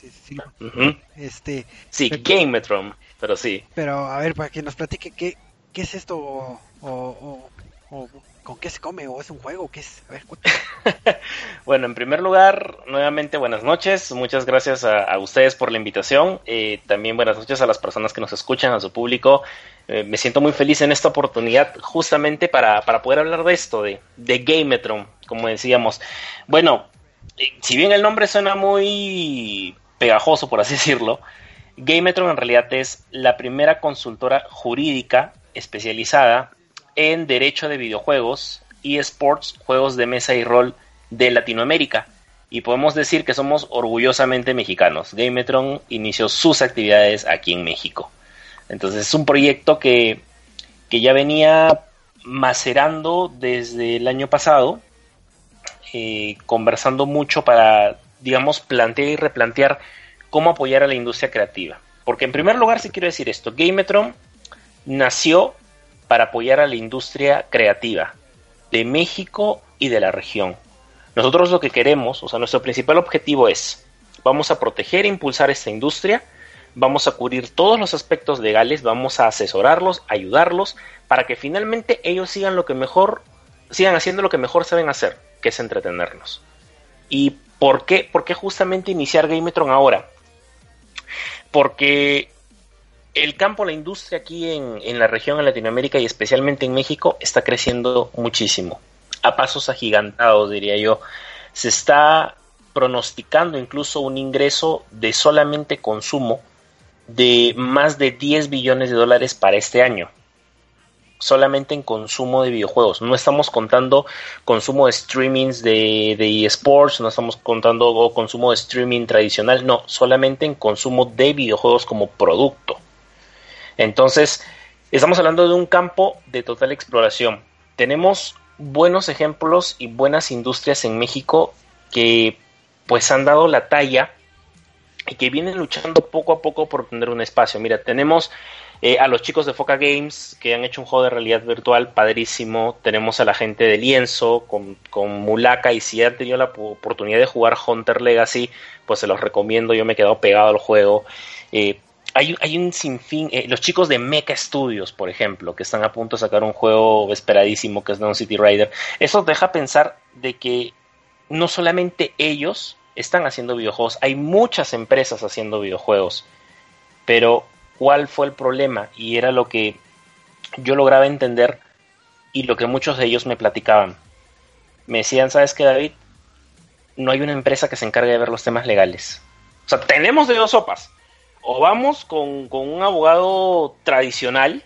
Sí, sí, uh -huh. este, sí pero, Game Metron, pero sí. Pero a ver, para que nos platique qué, qué es esto o, o, o ¿Con qué se come? ¿O es un juego? ¿Qué es? A ver, (laughs) bueno, en primer lugar, nuevamente buenas noches. Muchas gracias a, ustedes por la invitación. Eh, también buenas noches a las personas que nos escuchan, a su público. Eh, me siento muy feliz en esta oportunidad justamente para, para poder hablar de esto, de, de Gametron, como decíamos. Bueno, eh, si bien el nombre suena muy pegajoso, por así (laughs) decirlo, Gametron en realidad es la primera consultora jurídica especializada en derecho de videojuegos, eSports, juegos de mesa y rol de Latinoamérica. Y podemos decir que somos orgullosamente mexicanos. Gametron inició sus actividades aquí en México. Entonces es un proyecto que, que ya venía macerando desde el año pasado, eh, conversando mucho para, digamos, plantear y replantear cómo apoyar a la industria creativa. Porque en primer lugar, si quiero decir esto, Gametron nació para apoyar a la industria creativa de México y de la región. Nosotros lo que queremos, o sea, nuestro principal objetivo es, vamos a proteger e impulsar esta industria, vamos a cubrir todos los aspectos legales, vamos a asesorarlos, ayudarlos, para que finalmente ellos sigan lo que mejor, sigan haciendo lo que mejor saben hacer, que es entretenernos. ¿Y por qué, por qué justamente iniciar Gametron ahora? Porque el campo, la industria aquí en, en, la región, en Latinoamérica y especialmente en México, está creciendo muchísimo. A pasos agigantados, diría yo. Se está pronosticando incluso un ingreso de solamente consumo de más de 10 billones de dólares para este año. Solamente en consumo de videojuegos. No estamos contando consumo de streamings de, de eSports, no estamos contando consumo de streaming tradicional, no, solamente en consumo de videojuegos como producto. Entonces, estamos hablando de un campo de total exploración. Tenemos buenos ejemplos y buenas industrias en México que pues han dado la talla y que vienen luchando poco a poco por tener un espacio. Mira, tenemos eh, a los chicos de Foca Games que han hecho un juego de realidad virtual padrísimo. Tenemos a la gente de Lienzo con, con Mulaka y si han tenido la oportunidad de jugar Hunter Legacy, pues se los recomiendo. Yo me he quedado pegado al juego. Eh, hay, hay, un sinfín, eh, los chicos de Mecha Studios, por ejemplo, que están a punto de sacar un juego esperadísimo que es Neon City Rider, eso deja pensar de que no solamente ellos están haciendo videojuegos, hay muchas empresas haciendo videojuegos, pero ¿cuál fue el problema? Y era lo que yo lograba entender y lo que muchos de ellos me platicaban. Me decían, ¿sabes qué, David? No hay una empresa que se encargue de ver los temas legales. O sea, tenemos de dos sopas. O vamos con, con un abogado tradicional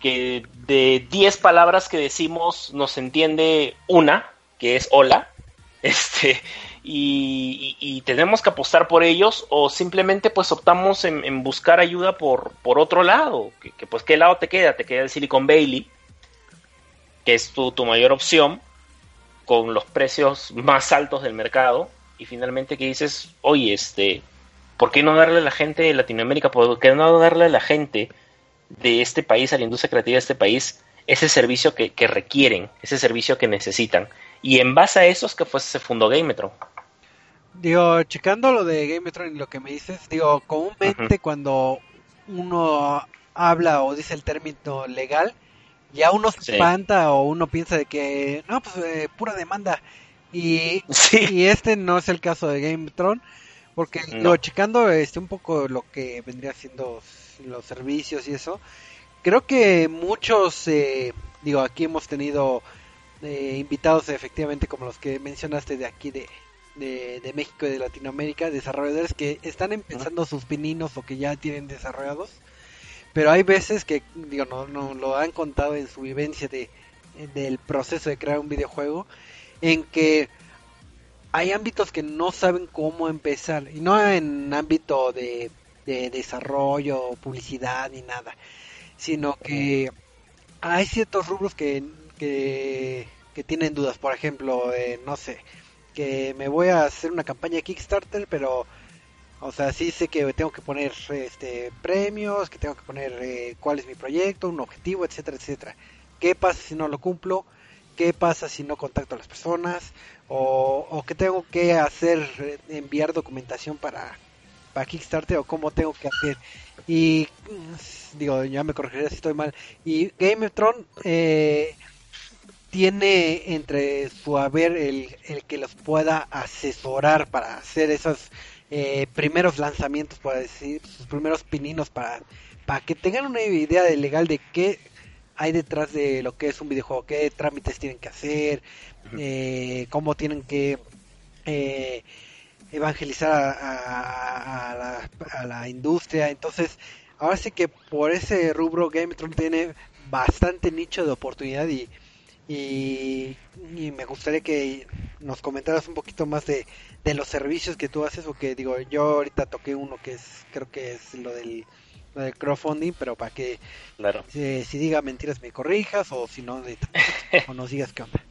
que de 10 palabras que decimos nos entiende una, que es hola, (laughs) este, y, tenemos que apostar por ellos o simplemente pues optamos en, buscar ayuda por, por otro lado, que, pues qué lado te queda, te queda el Silicon Valley, que es tu, tu mayor opción, con los precios más altos del mercado, y finalmente que dices, oye, este, ¿por qué no darle a la gente de Latinoamérica, por qué no darle a la gente de este país, a la industria creativa de este país, ese servicio que, que requieren, ese servicio que necesitan? Y en base a eso es que fue, se fundó Gametron. Digo, checando lo de Gametron y lo que me dices, digo, comúnmente cuando uno habla o dice el término legal, ya uno se espanta o uno piensa de que, no, pues eh, pura demanda. Y, (laughs) y este no es el caso de Gametron, porque no. checando este un poco lo que vendría siendo los servicios y eso, creo que muchos, eh, digo, aquí hemos tenido invitados efectivamente como los que mencionaste de aquí de, de, México y de Latinoamérica, desarrolladores que están empezando sus pininos o que ya tienen desarrollados, pero hay veces que, digo, no, no lo han contado en su vivencia de, del proceso de crear un videojuego, en que hay ámbitos que no saben cómo empezar, y no en ámbito de, de desarrollo, publicidad ni nada, sino que hay ciertos rubros que que, tienen dudas. Por ejemplo, eh, no sé, que me voy a hacer una campaña Kickstarter, pero, o sea, sí sé que tengo que poner este premios, que tengo que poner eh, cuál es mi proyecto, un objetivo, etcétera, etcétera. ¿Qué pasa si no lo cumplo? ¿Qué pasa si no contacto a las personas? ¿O, o qué tengo que hacer? Eh, ¿Enviar documentación para, para Kickstarter? ¿O cómo tengo que hacer? Y mm, digo, ya me corregiré si estoy mal. Y Game of Thrones, eh, tiene entre su haber el, el que los pueda asesorar para hacer esos eh, primeros lanzamientos, para decir, sus primeros pininos para, para que tengan una idea de legal de qué hay detrás de lo que es un videojuego, qué trámites tienen que hacer, eh, cómo tienen que eh, evangelizar a, la, a, la, industria. Entonces, ahora sí que por ese rubro Gametron tiene bastante nicho de oportunidad y y, me gustaría que nos comentaras un poquito más de, de los servicios que tú haces, porque digo, yo ahorita toqué uno que es, creo que es lo del, crowdfunding, pero para que claro. si, diga mentiras me corrijas o si no, o nos digas qué onda. (laughs)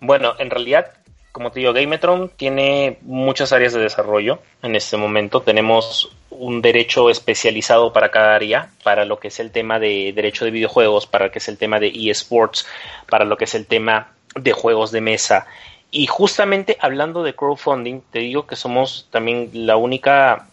Bueno, en realidad, como te digo, Gametron tiene muchas áreas de desarrollo. En este momento tenemos un derecho especializado para cada área, para lo que es el tema de derecho de videojuegos, para lo que es el tema de eSports, para lo que es el tema de juegos de mesa. Y justamente hablando de crowdfunding, te digo que somos también la única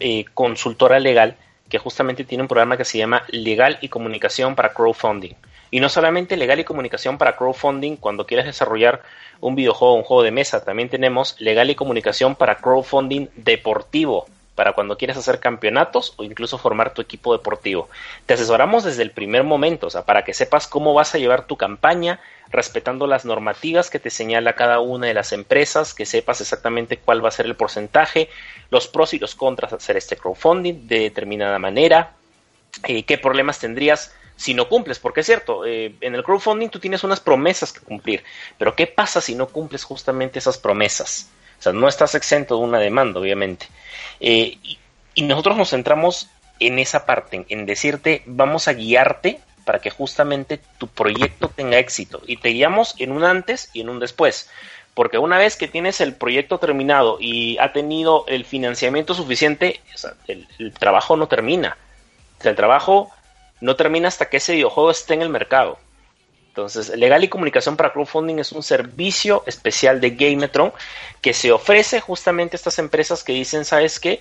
eh, consultora legal que justamente tiene un programa que se llama Legal y Comunicación para Crowdfunding. Y no solamente legal y comunicación para crowdfunding cuando quieres desarrollar un videojuego o un juego de mesa, también tenemos legal y comunicación para crowdfunding deportivo para cuando quieras hacer campeonatos o incluso formar tu equipo deportivo. Te asesoramos desde el primer momento, o sea, para que sepas cómo vas a llevar tu campaña, respetando las normativas que te señala cada una de las empresas, que sepas exactamente cuál va a ser el porcentaje, los pros y los contras de hacer este crowdfunding de determinada manera, eh, qué problemas tendrías si no cumples, porque es cierto, eh, en el crowdfunding tú tienes unas promesas que cumplir, pero ¿qué pasa si no cumples justamente esas promesas? O sea, no estás exento de una demanda, obviamente. Eh, y, nosotros nos centramos en esa parte, en decirte, vamos a guiarte para que justamente tu proyecto tenga éxito. Y te guiamos en un antes y en un después. Porque una vez que tienes el proyecto terminado y ha tenido el financiamiento suficiente, el, el, trabajo no termina. O sea, el trabajo no termina hasta que ese videojuego esté en el mercado. Entonces, Legal y Comunicación para Crowdfunding es un servicio especial de Gametron que se ofrece justamente a estas empresas que dicen, ¿sabes qué?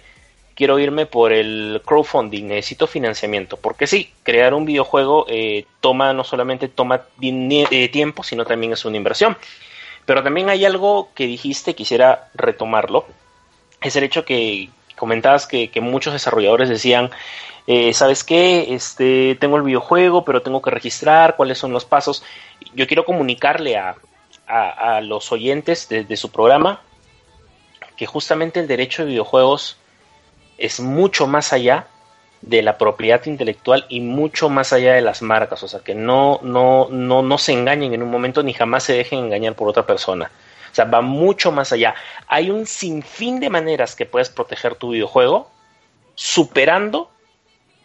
Quiero irme por el crowdfunding, necesito financiamiento. Porque sí, crear un videojuego eh, toma, no solamente toma eh, tiempo, sino también es una inversión. Pero también hay algo que dijiste, quisiera retomarlo, es el hecho que comentabas que muchos desarrolladores decían, eh, ¿sabes qué? Este, tengo el videojuego, pero tengo que registrar cuáles son los pasos. Yo quiero comunicarle a, los oyentes de, su programa que justamente el derecho de videojuegos es mucho más allá de la propiedad intelectual y mucho más allá de las marcas, o sea, que no, no, no, no se engañen en un momento ni jamás se dejen engañar por otra persona. O sea, va mucho más allá. Hay un sinfín de maneras que puedes proteger tu videojuego superando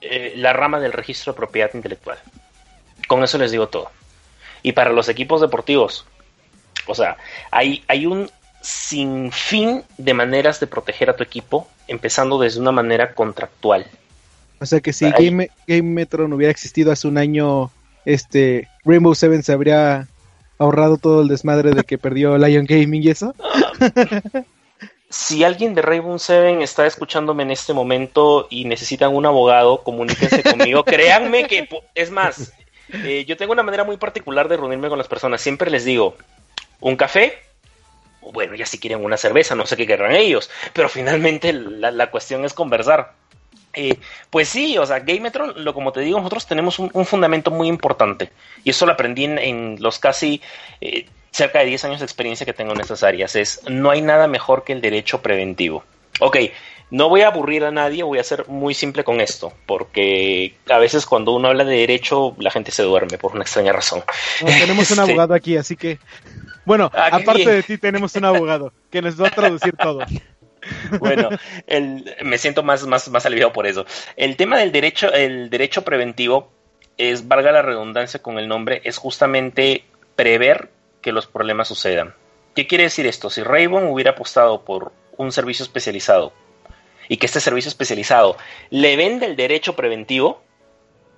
eh, la rama del registro de propiedad intelectual. Con eso les digo todo. Y para los equipos deportivos, o sea, hay, hay un sinfín de maneras de proteger a tu equipo, empezando desde una manera contractual. O sea que si Game, Game Metro no hubiera existido hace un año, este Rainbow Seven se habría ahorrado todo el desmadre de que perdió Lion Gaming y eso. (laughs) si alguien de Rainbow Seven está escuchándome en este momento y necesitan un abogado, comuníquense conmigo. (laughs) Créanme que, es más, eh, yo tengo una manera muy particular de reunirme con las personas. Siempre les digo, un café, bueno, ya si quieren una cerveza, no sé qué querrán ellos, pero finalmente la, cuestión es conversar. Eh, pues sí, o sea, Gametron, lo como te digo, nosotros tenemos un, fundamento muy importante y eso lo aprendí en, los casi eh, cerca de 10 años de experiencia que tengo en estas áreas, es no hay nada mejor que el derecho preventivo. Ok, no voy a aburrir a nadie, voy a ser muy simple con esto, porque a veces cuando uno habla de derecho la gente se duerme por una extraña razón. tenemos un (laughs) abogado aquí, así que... Bueno, aparte de ti tenemos un abogado que nos va a traducir todo. (laughs) Bueno, me siento más, más, más aliviado por eso. El tema del derecho, el derecho preventivo es, valga la redundancia con el nombre, es justamente prever que los problemas sucedan. ¿Qué quiere decir esto? Si Raven hubiera apostado por un servicio especializado y que este servicio especializado le vende el derecho preventivo,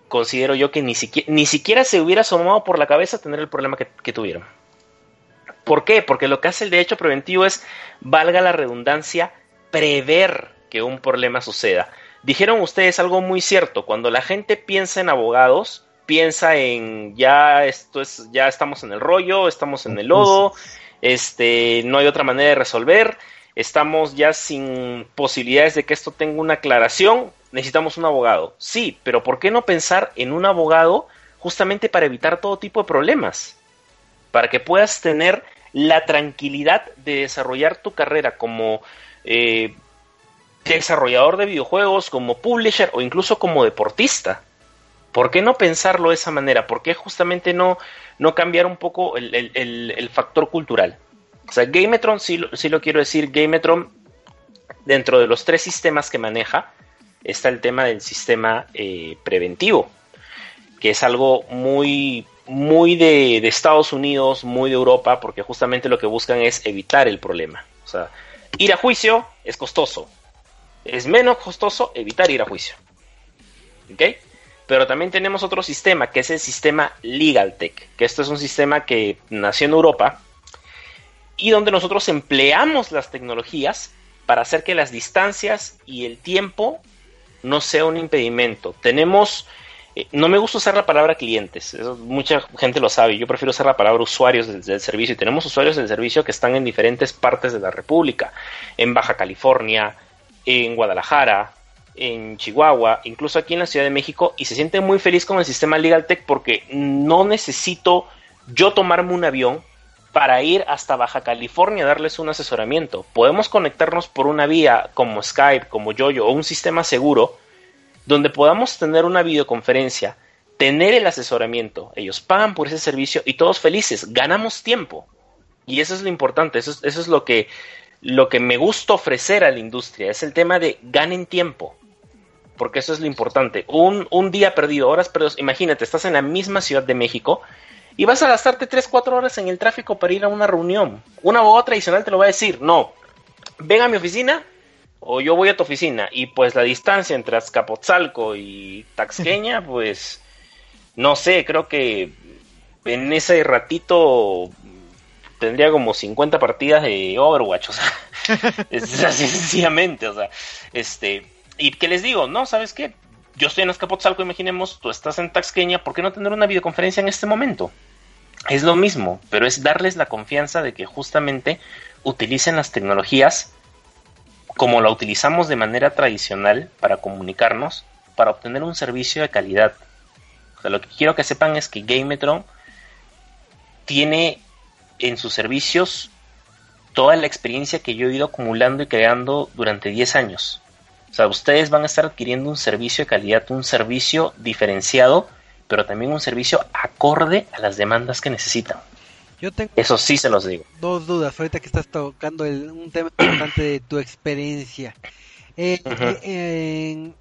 considero yo que ni siquiera, ni siquiera se hubiera asomado por la cabeza tener el problema que, que tuvieron. ¿Por qué? Porque lo que hace el derecho preventivo es, valga la redundancia, prever que un problema suceda. Dijeron ustedes algo muy cierto, cuando la gente piensa en abogados, piensa en ya esto es, ya estamos en el rollo, estamos en el lodo, este, no hay otra manera de resolver, estamos ya sin posibilidades de que esto tenga una aclaración, necesitamos un abogado. Sí, pero ¿por qué no pensar en un abogado justamente para evitar todo tipo de problemas? Para que puedas tener la tranquilidad de desarrollar tu carrera como eh, desarrollador de videojuegos, como publisher o incluso como deportista. ¿Por qué no pensarlo de esa manera? ¿Por qué justamente no, no cambiar un poco el, factor cultural? O sea, Gametron, sí, sí, lo quiero decir, Gametron, dentro de los tres sistemas que maneja, está el tema del sistema eh, preventivo, que es algo muy, muy de, de, Estados Unidos, muy de Europa, porque justamente lo que buscan es evitar el problema. O sea, ir a juicio es costoso. Es menos costoso evitar ir a juicio. ¿Ok? Pero también tenemos otro sistema, que es el sistema LegalTech, que esto es un sistema que nació en Europa y donde nosotros empleamos las tecnologías para hacer que las distancias y el tiempo no sea un impedimento. Tenemos, eh, no me gusta usar la palabra clientes, mucha gente lo sabe, yo prefiero usar la palabra usuarios del, del, servicio y tenemos usuarios del servicio que están en diferentes partes de la República, en Baja California, en Guadalajara, en Chihuahua, incluso aquí en la Ciudad de México, y se siente muy feliz con el sistema LegalTech porque no necesito yo tomarme un avión para ir hasta Baja California a darles un asesoramiento. Podemos conectarnos por una vía como Skype, como Yoyo o un sistema seguro donde podamos tener una videoconferencia, tener el asesoramiento, ellos pagan por ese servicio y todos felices, ganamos tiempo. Y eso es lo importante, eso es, eso es lo que lo que me gusta ofrecer a la industria, es el tema de ganen tiempo porque eso es lo importante. Un, un día perdido, horas perdidas. Imagínate, estás en la misma Ciudad de México y vas a gastarte 3, 4 horas en el tráfico para ir a una reunión. Un abogado tradicional te lo va a decir, no, ven a mi oficina o yo voy a tu oficina. Y pues la distancia entre Azcapotzalco y Taxqueña, (laughs) pues no sé, creo que en ese ratito tendría como 50 partidas de Overwatch, o sea, (laughs) es así sencillamente, o sea, este, y que les digo, no, ¿sabes qué? Yo estoy en Azcapotzalco, imaginemos, tú estás en Taxqueña, ¿por qué no tener una videoconferencia en este momento? Es lo mismo, pero es darles la confianza de que justamente utilicen las tecnologías como la utilizamos de manera tradicional para comunicarnos, para obtener un servicio de calidad. O sea, lo que quiero que sepan es que Gametron tiene en sus servicios toda la experiencia que yo he ido acumulando y creando durante 10 años. O sea, ustedes van a estar adquiriendo un servicio de calidad, un servicio diferenciado, pero también un servicio acorde a las demandas que necesitan. Yo tengo Eso sí se los digo. dos dudas. Ahorita que estás tocando el- un tema importante de tu experiencia. Eh, eh, en-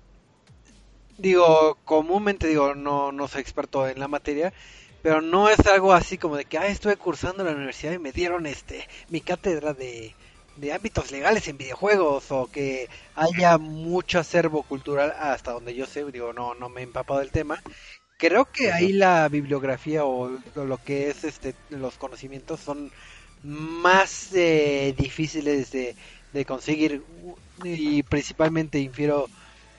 digo, comúnmente digo, no, no soy experto en la materia, pero no es algo así como de que, ah, estuve cursando en la universidad y me dieron este mi cátedra de, de ámbitos legales en videojuegos o que haya mucho acervo cultural hasta donde yo sé, digo, no, no me he empapado del tema. Creo que ahí la bibliografía o, lo que es este los conocimientos son más eh, difíciles de, de conseguir y principalmente infiero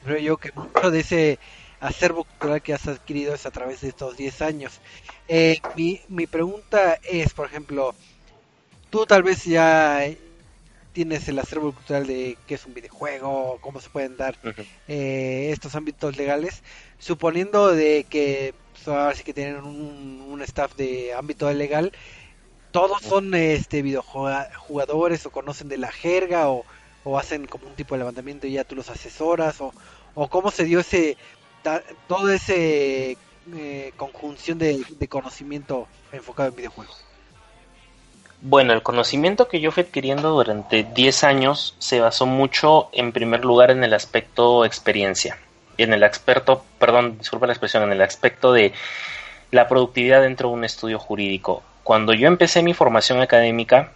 creo yo que mucho de ese acervo cultural que has adquirido es a través de estos 10 años. Eh, mi, mi pregunta es, por ejemplo, tú tal vez ya tienes el acervo cultural de qué es un videojuego, cómo se pueden dar eh, estos ámbitos legales, suponiendo de que pues, ahora sí que tienen un, un staff de ámbito legal, todos son este videojugadores o conocen de la jerga o, o hacen como un tipo de levantamiento y ya tú los asesoras o, o cómo se dio ese todo ese eh, conjunción de, de conocimiento enfocado en videojuegos. Bueno, el conocimiento que yo fui adquiriendo durante 10 años se basó mucho, en primer lugar, en el aspecto experiencia. En el experto, perdón, disculpa la expresión, en el aspecto de la productividad dentro de un estudio jurídico. Cuando yo empecé mi formación académica,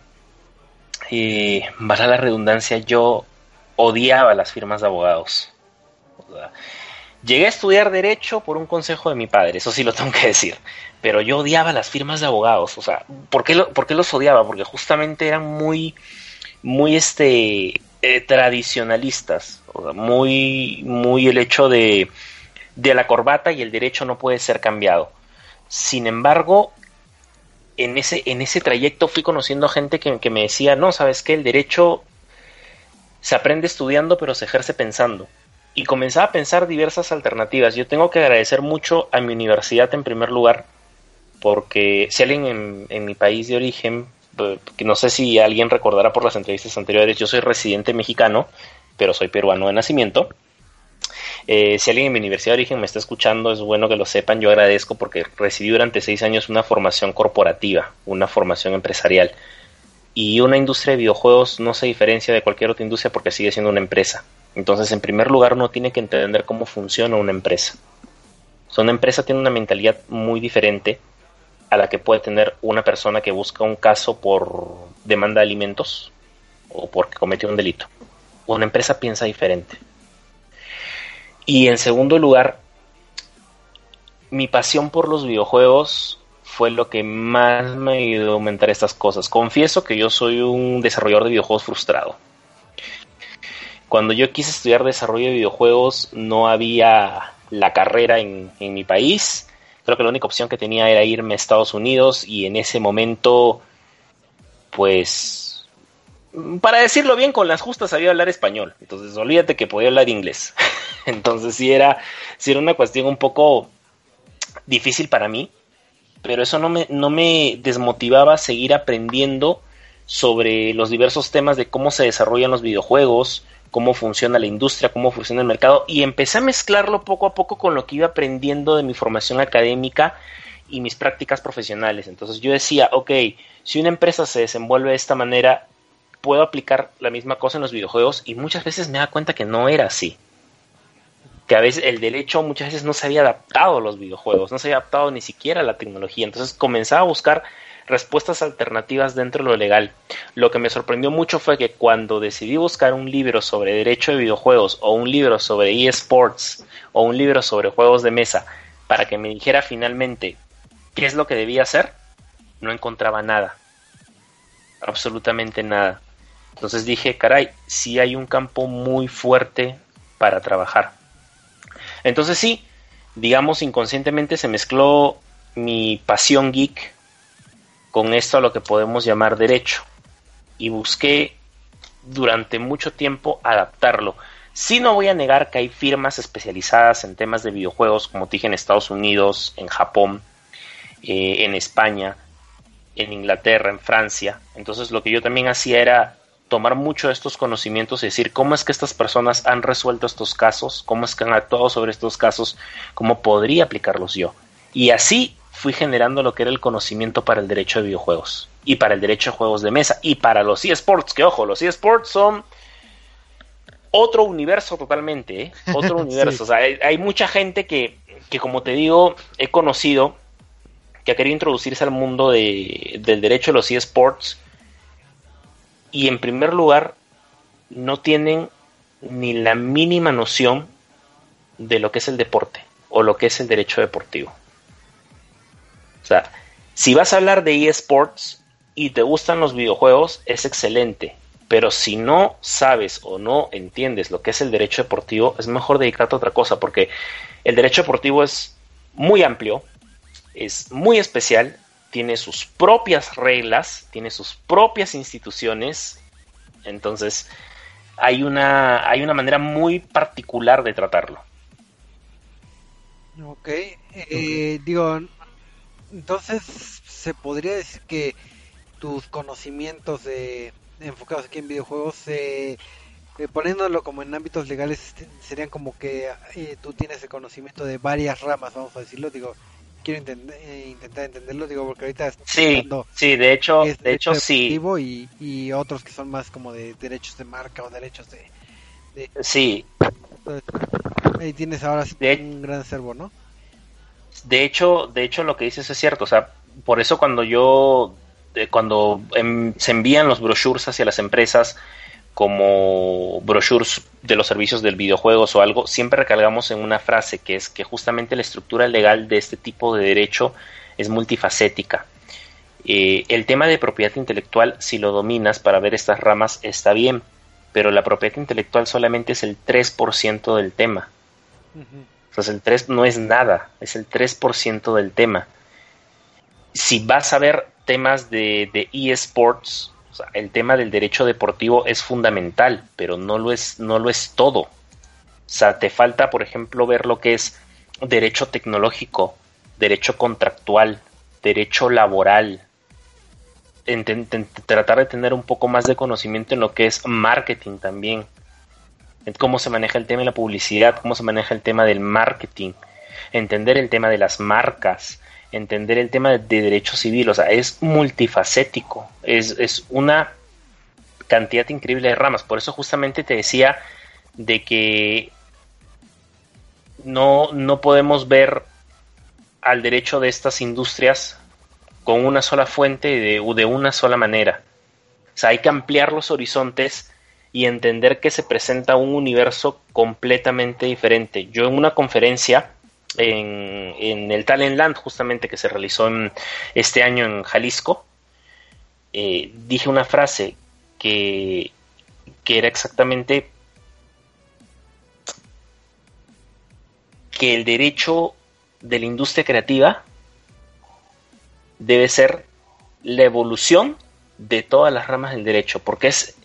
eh, valga la redundancia, yo odiaba las firmas de abogados. O sea, llegué a estudiar derecho por un consejo de mi padre, eso sí lo tengo que decir. Pero yo odiaba las firmas de abogados. O sea, ¿por qué, lo- por qué los odiaba? Porque justamente eran muy, muy este, eh, tradicionalistas. O sea, muy, muy el hecho de, de la corbata y el derecho no puede ser cambiado. Sin embargo, en ese, en ese trayecto fui conociendo gente que, que me decía, no, sabes qué, el derecho se aprende estudiando, pero se ejerce pensando. Y comenzaba a pensar diversas alternativas. Yo tengo que agradecer mucho a mi universidad en primer lugar, porque si alguien en, mi país de origen, eh, que no sé si alguien recordará por las entrevistas anteriores, yo soy residente mexicano, pero soy peruano de nacimiento. Eh, si alguien en mi universidad de origen me está escuchando, es bueno que lo sepan. Yo agradezco porque recibí durante seis años una formación corporativa, una formación empresarial. Y una industria de videojuegos no se diferencia de cualquier otra industria porque sigue siendo una empresa. Entonces, en primer lugar, uno tiene que entender cómo funciona una empresa. Una empresa tiene una mentalidad muy diferente a la que puede tener una persona que busca un caso por demanda de alimentos o porque cometió un delito. Una empresa piensa diferente. Y en segundo lugar, mi pasión por los videojuegos fue lo que más me ayudó a aumentar estas cosas. Confieso que yo soy un desarrollador de videojuegos frustrado. Cuando yo quise estudiar desarrollo de videojuegos no había la carrera en, en mi país. Creo que la única opción que tenía era irme a Estados Unidos y en ese momento pues para decirlo bien, con las justas sabía hablar español. Entonces, olvídate que podía hablar inglés. (laughs) Entonces, sí era, sí era una cuestión un poco difícil para mí, pero eso no me, no me desmotivaba seguir aprendiendo sobre los diversos temas de cómo se desarrollan los videojuegos, cómo funciona la industria, cómo funciona el mercado, y empecé a mezclarlo poco a poco con lo que iba aprendiendo de mi formación académica y mis prácticas profesionales. Entonces yo decía, ok, si una empresa se desenvuelve de esta manera, puedo aplicar la misma cosa en los videojuegos y muchas veces me da cuenta que no era así. Que a veces el derecho muchas veces no se había adaptado a los videojuegos, no se había adaptado ni siquiera a la tecnología. Entonces comenzaba a buscar respuestas alternativas dentro de lo legal. Lo que me sorprendió mucho fue que cuando decidí buscar un libro sobre derecho de videojuegos o un libro sobre eSports o un libro sobre juegos de mesa para que me dijera finalmente qué es lo que debía hacer, no encontraba nada. Absolutamente nada. Entonces dije, caray, sí hay un campo muy fuerte para trabajar. Entonces sí, digamos inconscientemente se mezcló mi pasión geek con esto a lo que podemos llamar derecho. Y busqué durante mucho tiempo adaptarlo. Sí no voy a negar que hay firmas especializadas en temas de videojuegos, como dije, en Estados Unidos, en Japón, eh, en España, en Inglaterra, en Francia. Entonces lo que yo también hacía era tomar mucho de estos conocimientos y decir cómo es que estas personas han resuelto estos casos, cómo es que han actuado sobre estos casos, cómo podría aplicarlos yo. Y así fui generando lo que era el conocimiento para el derecho de videojuegos y para el derecho de juegos de mesa y para los eSports, que ojo, los eSports son otro universo totalmente, ¿eh? otro (laughs) universo. O sea, hay, mucha gente que, que, como te digo, he conocido que ha querido introducirse al mundo de, del derecho de los eSports y en primer lugar no tienen ni la mínima noción de lo que es el deporte o lo que es el derecho deportivo. O sea, si vas a hablar de eSports y te gustan los videojuegos, es excelente. Pero si no sabes o no entiendes lo que es el derecho deportivo, es mejor dedicarte a otra cosa, porque el derecho deportivo es muy amplio, es muy especial, tiene sus propias reglas, tiene sus propias instituciones, entonces hay una, hay una manera muy particular de tratarlo. Ok, eh, digo, entonces se podría decir que tus conocimientos de, enfocados aquí en videojuegos, eh, poniéndolo como en ámbitos legales, este, serían como que eh, tú tienes el conocimiento de varias ramas, vamos a decirlo, digo, quiero entender, eh, intentar entenderlo, digo, porque ahorita sí, sí, de hecho, de hecho sí. Y, y otros que son más como de derechos de marca o derechos de... sí. ahí tienes ahora sí un gran servo, ¿no? De hecho, de hecho lo que dices es cierto, o sea, por eso cuando yo, cuando em, se envían los brochures hacia las empresas, como brochures de los servicios del videojuegos o algo, siempre recargamos en una frase que es que justamente la estructura legal de este tipo de derecho es multifacética. Eh, el tema de propiedad intelectual, si lo dominas para ver estas ramas, está bien, pero la propiedad intelectual solamente es el 3% del tema. Entonces el 3 no es nada, es el 3% del tema. Si vas a ver temas de, de eSports, el tema del derecho deportivo es fundamental, pero no lo es, no lo es todo. O sea, te falta, por ejemplo, ver lo que es derecho tecnológico, derecho contractual, derecho laboral, tratar de tener un poco más de conocimiento en lo que es marketing también, cómo se maneja el tema de la publicidad, cómo se maneja el tema del marketing, entender el tema de las marcas, entender el tema de, derecho civil, o sea, es multifacético, es, es una cantidad increíble de ramas, por eso justamente te decía de que no, no podemos ver al derecho de estas industrias con una sola fuente de, de una sola manera. O sea, hay que ampliar los horizontes y entender que se presenta un universo completamente diferente. Yo en una conferencia en, el Talent Land, justamente que se realizó en, este año en Jalisco, eh, dije una frase que, que era exactamente que el derecho de la industria creativa debe ser la evolución de todas las ramas del derecho, porque es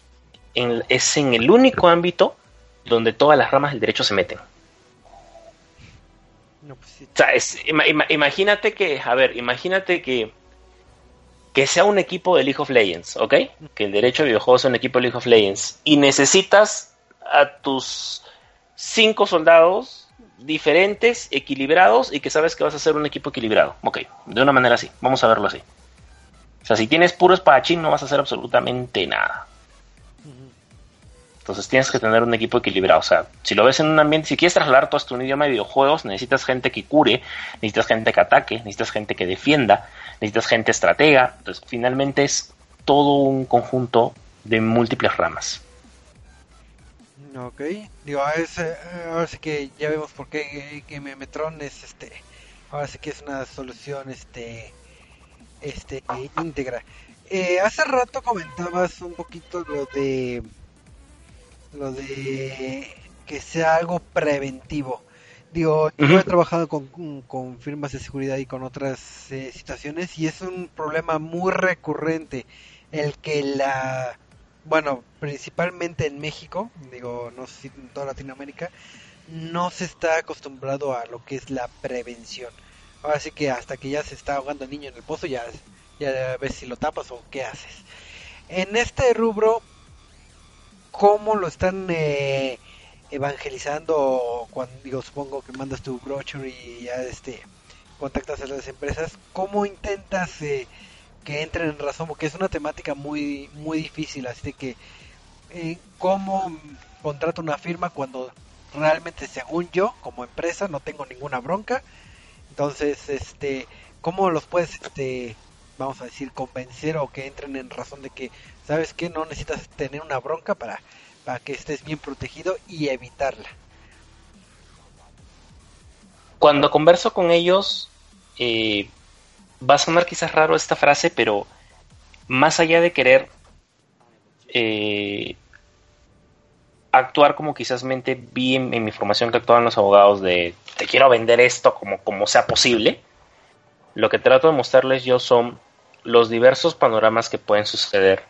en, es en el único ámbito donde todas las ramas del derecho se meten. Pues o sea, imagínate que, a ver, imagínate que que sea un equipo de League of Legends, ¿ok? Que el derecho de videojuegos sea un equipo de League of Legends y necesitas a tus cinco soldados diferentes, equilibrados y que sabes que vas a ser un equipo equilibrado. Ok, de una manera así, vamos a verlo así. O sea, si tienes puro espadachín no vas a hacer absolutamente nada. Entonces tienes que tener un equipo equilibrado. O sea, si lo ves en un ambiente, si quieres trasladar todo esto a un idioma de videojuegos, necesitas gente que cure, necesitas gente que ataque, necesitas gente que defienda, necesitas gente estratega. Entonces, finalmente es todo un conjunto de múltiples ramas. Ok, digo, ahora sí que ya vemos por qué que Metron es este, ahora sí que es una solución este, este íntegra. Eh, hace rato comentabas un poquito lo de lo de que sea algo preventivo. Digo, yo he trabajado con, firmas de seguridad y con otras eh, situaciones y es un problema muy recurrente el que la, bueno, principalmente en México, digo, no sé si en toda Latinoamérica, no se está acostumbrado a lo que es la prevención. Ahora sí que hasta que ya se está ahogando el niño en el pozo, ya, ya ves si lo tapas o qué haces. En este rubro, cómo lo están eh, evangelizando cuando digo supongo que mandas tu brochure y ya este contactas a las empresas cómo intentas eh, que entren en razón porque es una temática muy muy difícil así que eh, cómo contrato una firma cuando realmente según yo como empresa no tengo ninguna bronca entonces este cómo los puedes este vamos a decir, convencer o que entren en razón de que, ¿sabes que No necesitas tener una bronca para, para que estés bien protegido y evitarla. Cuando converso con ellos, eh, va a sonar quizás raro esta frase, pero más allá de querer eh, actuar como quizás mente vi en, mi formación que actuaban los abogados de te quiero vender esto como, como sea posible, lo que trato de mostrarles yo son los diversos panoramas que pueden suceder,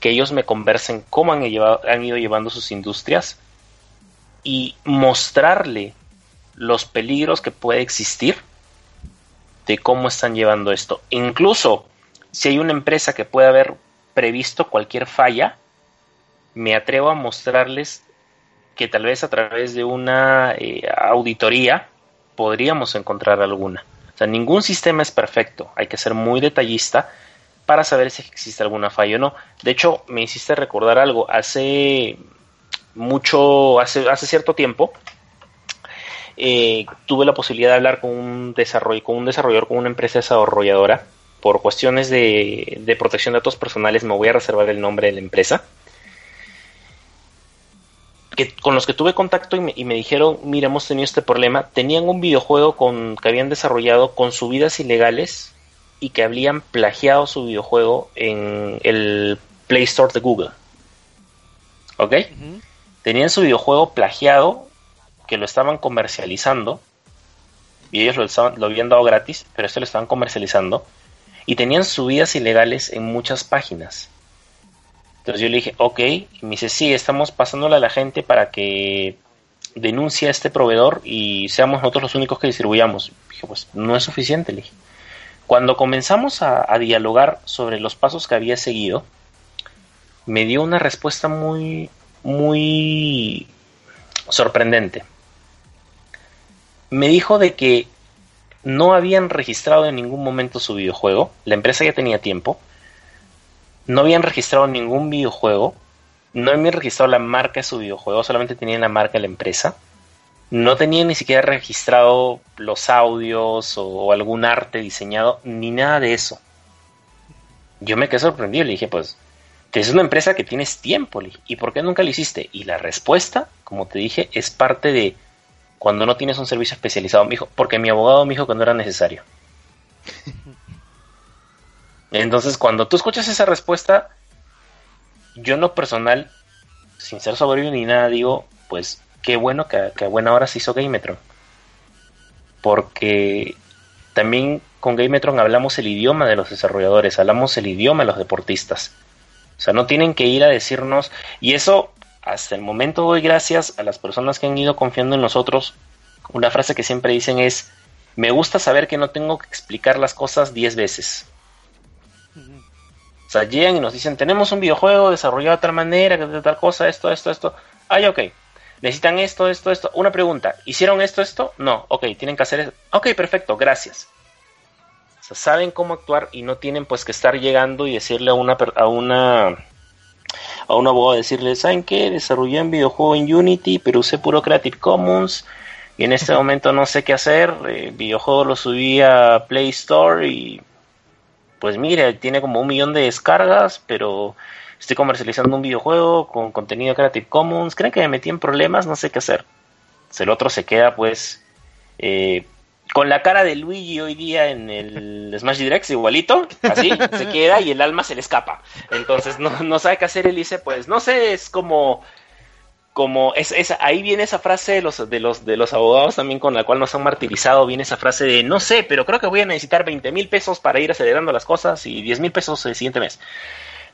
que ellos me conversen cómo han, ido llevando sus industrias y mostrarle los peligros que puede existir de cómo están llevando esto. Incluso si hay una empresa que puede haber previsto cualquier falla, me atrevo a mostrarles que tal vez a través de una eh, auditoría podríamos encontrar alguna. O sea, ningún sistema es perfecto, hay que ser muy detallista para saber si existe alguna falla o no. De hecho, me hiciste recordar algo, hace mucho, hace, hace cierto tiempo, eh, tuve la posibilidad de hablar con un, desarrollo, con un desarrollador, con una empresa desarrolladora, por cuestiones de, de protección de datos personales me voy a reservar el nombre de la empresa que, con los que tuve contacto y me, dijeron, mira, hemos tenido este problema, tenían un videojuego con, que habían desarrollado con subidas ilegales y que habían plagiado su videojuego en el Play Store de Google. ¿Ok? Tenían su videojuego plagiado, que lo estaban comercializando, y ellos lo, lo habían dado gratis, pero este lo estaban comercializando, y tenían subidas ilegales en muchas páginas. Entonces yo le dije, ok, y me dice, sí, estamos pasándole a la gente para que denuncie a este proveedor y seamos nosotros los únicos que distribuyamos. Dije, pues no es suficiente, le dije. Cuando comenzamos a, dialogar sobre los pasos que había seguido, me dio una respuesta muy, muy sorprendente. Me dijo de que no habían registrado en ningún momento su videojuego, la empresa ya tenía tiempo, no habían registrado ningún videojuego, no habían registrado la marca de su videojuego, solamente tenían la marca de la empresa. No tenían ni siquiera registrado los audios o, algún arte diseñado, ni nada de eso. Yo me quedé sorprendido, le dije, pues, es una empresa que tienes tiempo, ¿y por qué nunca lo hiciste? Y la respuesta, como te dije, es parte de cuando no tienes un servicio especializado. Me dijo, porque mi abogado me dijo que no era necesario. (laughs) Entonces, cuando tú escuchas esa respuesta, yo en lo personal, sin ser soberbio ni nada, digo, pues qué bueno que, a buena hora se hizo Gametron. Porque también con Gametron hablamos el idioma de los desarrolladores, hablamos el idioma de los deportistas. O sea, no tienen que ir a decirnos, y eso hasta el momento doy gracias a las personas que han ido confiando en nosotros. Una frase que siempre dicen es, me gusta saber que no tengo que explicar las cosas diez veces. O sea, llegan y nos dicen, tenemos un videojuego desarrollado de tal manera, de tal cosa, esto, esto, esto. Ay, ok. Necesitan esto, esto, esto. Una pregunta, ¿hicieron esto, esto? No, ok, tienen que hacer eso. Ok, perfecto, gracias. O sea, saben cómo actuar y no tienen pues que estar llegando y decirle a una, a una, a un abogado, decirle, ¿saben qué? Desarrollé un videojuego en Unity, pero usé puro Creative Commons y en este momento no sé qué hacer. El videojuego lo subí a Play Store y pues mire, tiene como un millón de descargas, pero estoy comercializando un videojuego con contenido Creative Commons, creen que me metí en problemas, no sé qué hacer. El otro se queda pues eh, con la cara de Luigi hoy día en el (laughs) Smash Direct, igualito, así, se queda y el alma se le escapa. Entonces no, no sabe qué hacer, él dice, pues no sé, es como como es, ahí viene esa frase de los, de los de los abogados también con la cual nos han martirizado, viene esa frase de no sé, pero creo que voy a necesitar 20 mil pesos para ir acelerando las cosas y 10 mil pesos el siguiente mes.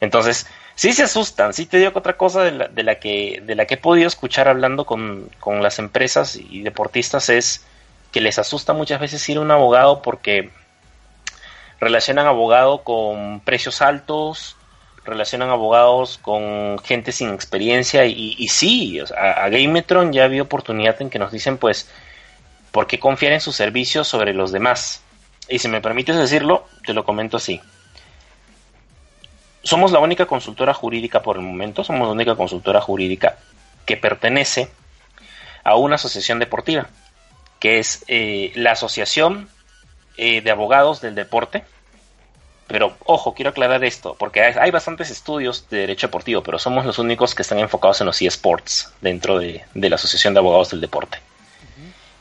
Entonces, sí se asustan, sí te digo que otra cosa de la, de la, que, de la que he podido escuchar hablando con, con las empresas y deportistas es que les asusta muchas veces ir a un abogado porque relacionan abogado con precios altos, relacionan abogados con gente sin experiencia y, sí, a, Gametron ya había oportunidad en que nos dicen pues, ¿por qué confiar en sus servicios sobre los demás? Y si me permites decirlo, te lo comento así. Somos la única consultora jurídica por el momento, somos la única consultora jurídica que pertenece a una asociación deportiva, que es eh, la Asociación eh, de Abogados del Deporte, pero ojo, quiero aclarar esto, porque hay, bastantes estudios de derecho deportivo, pero somos los únicos que están enfocados en los eSports dentro de, la Asociación de Abogados del Deporte.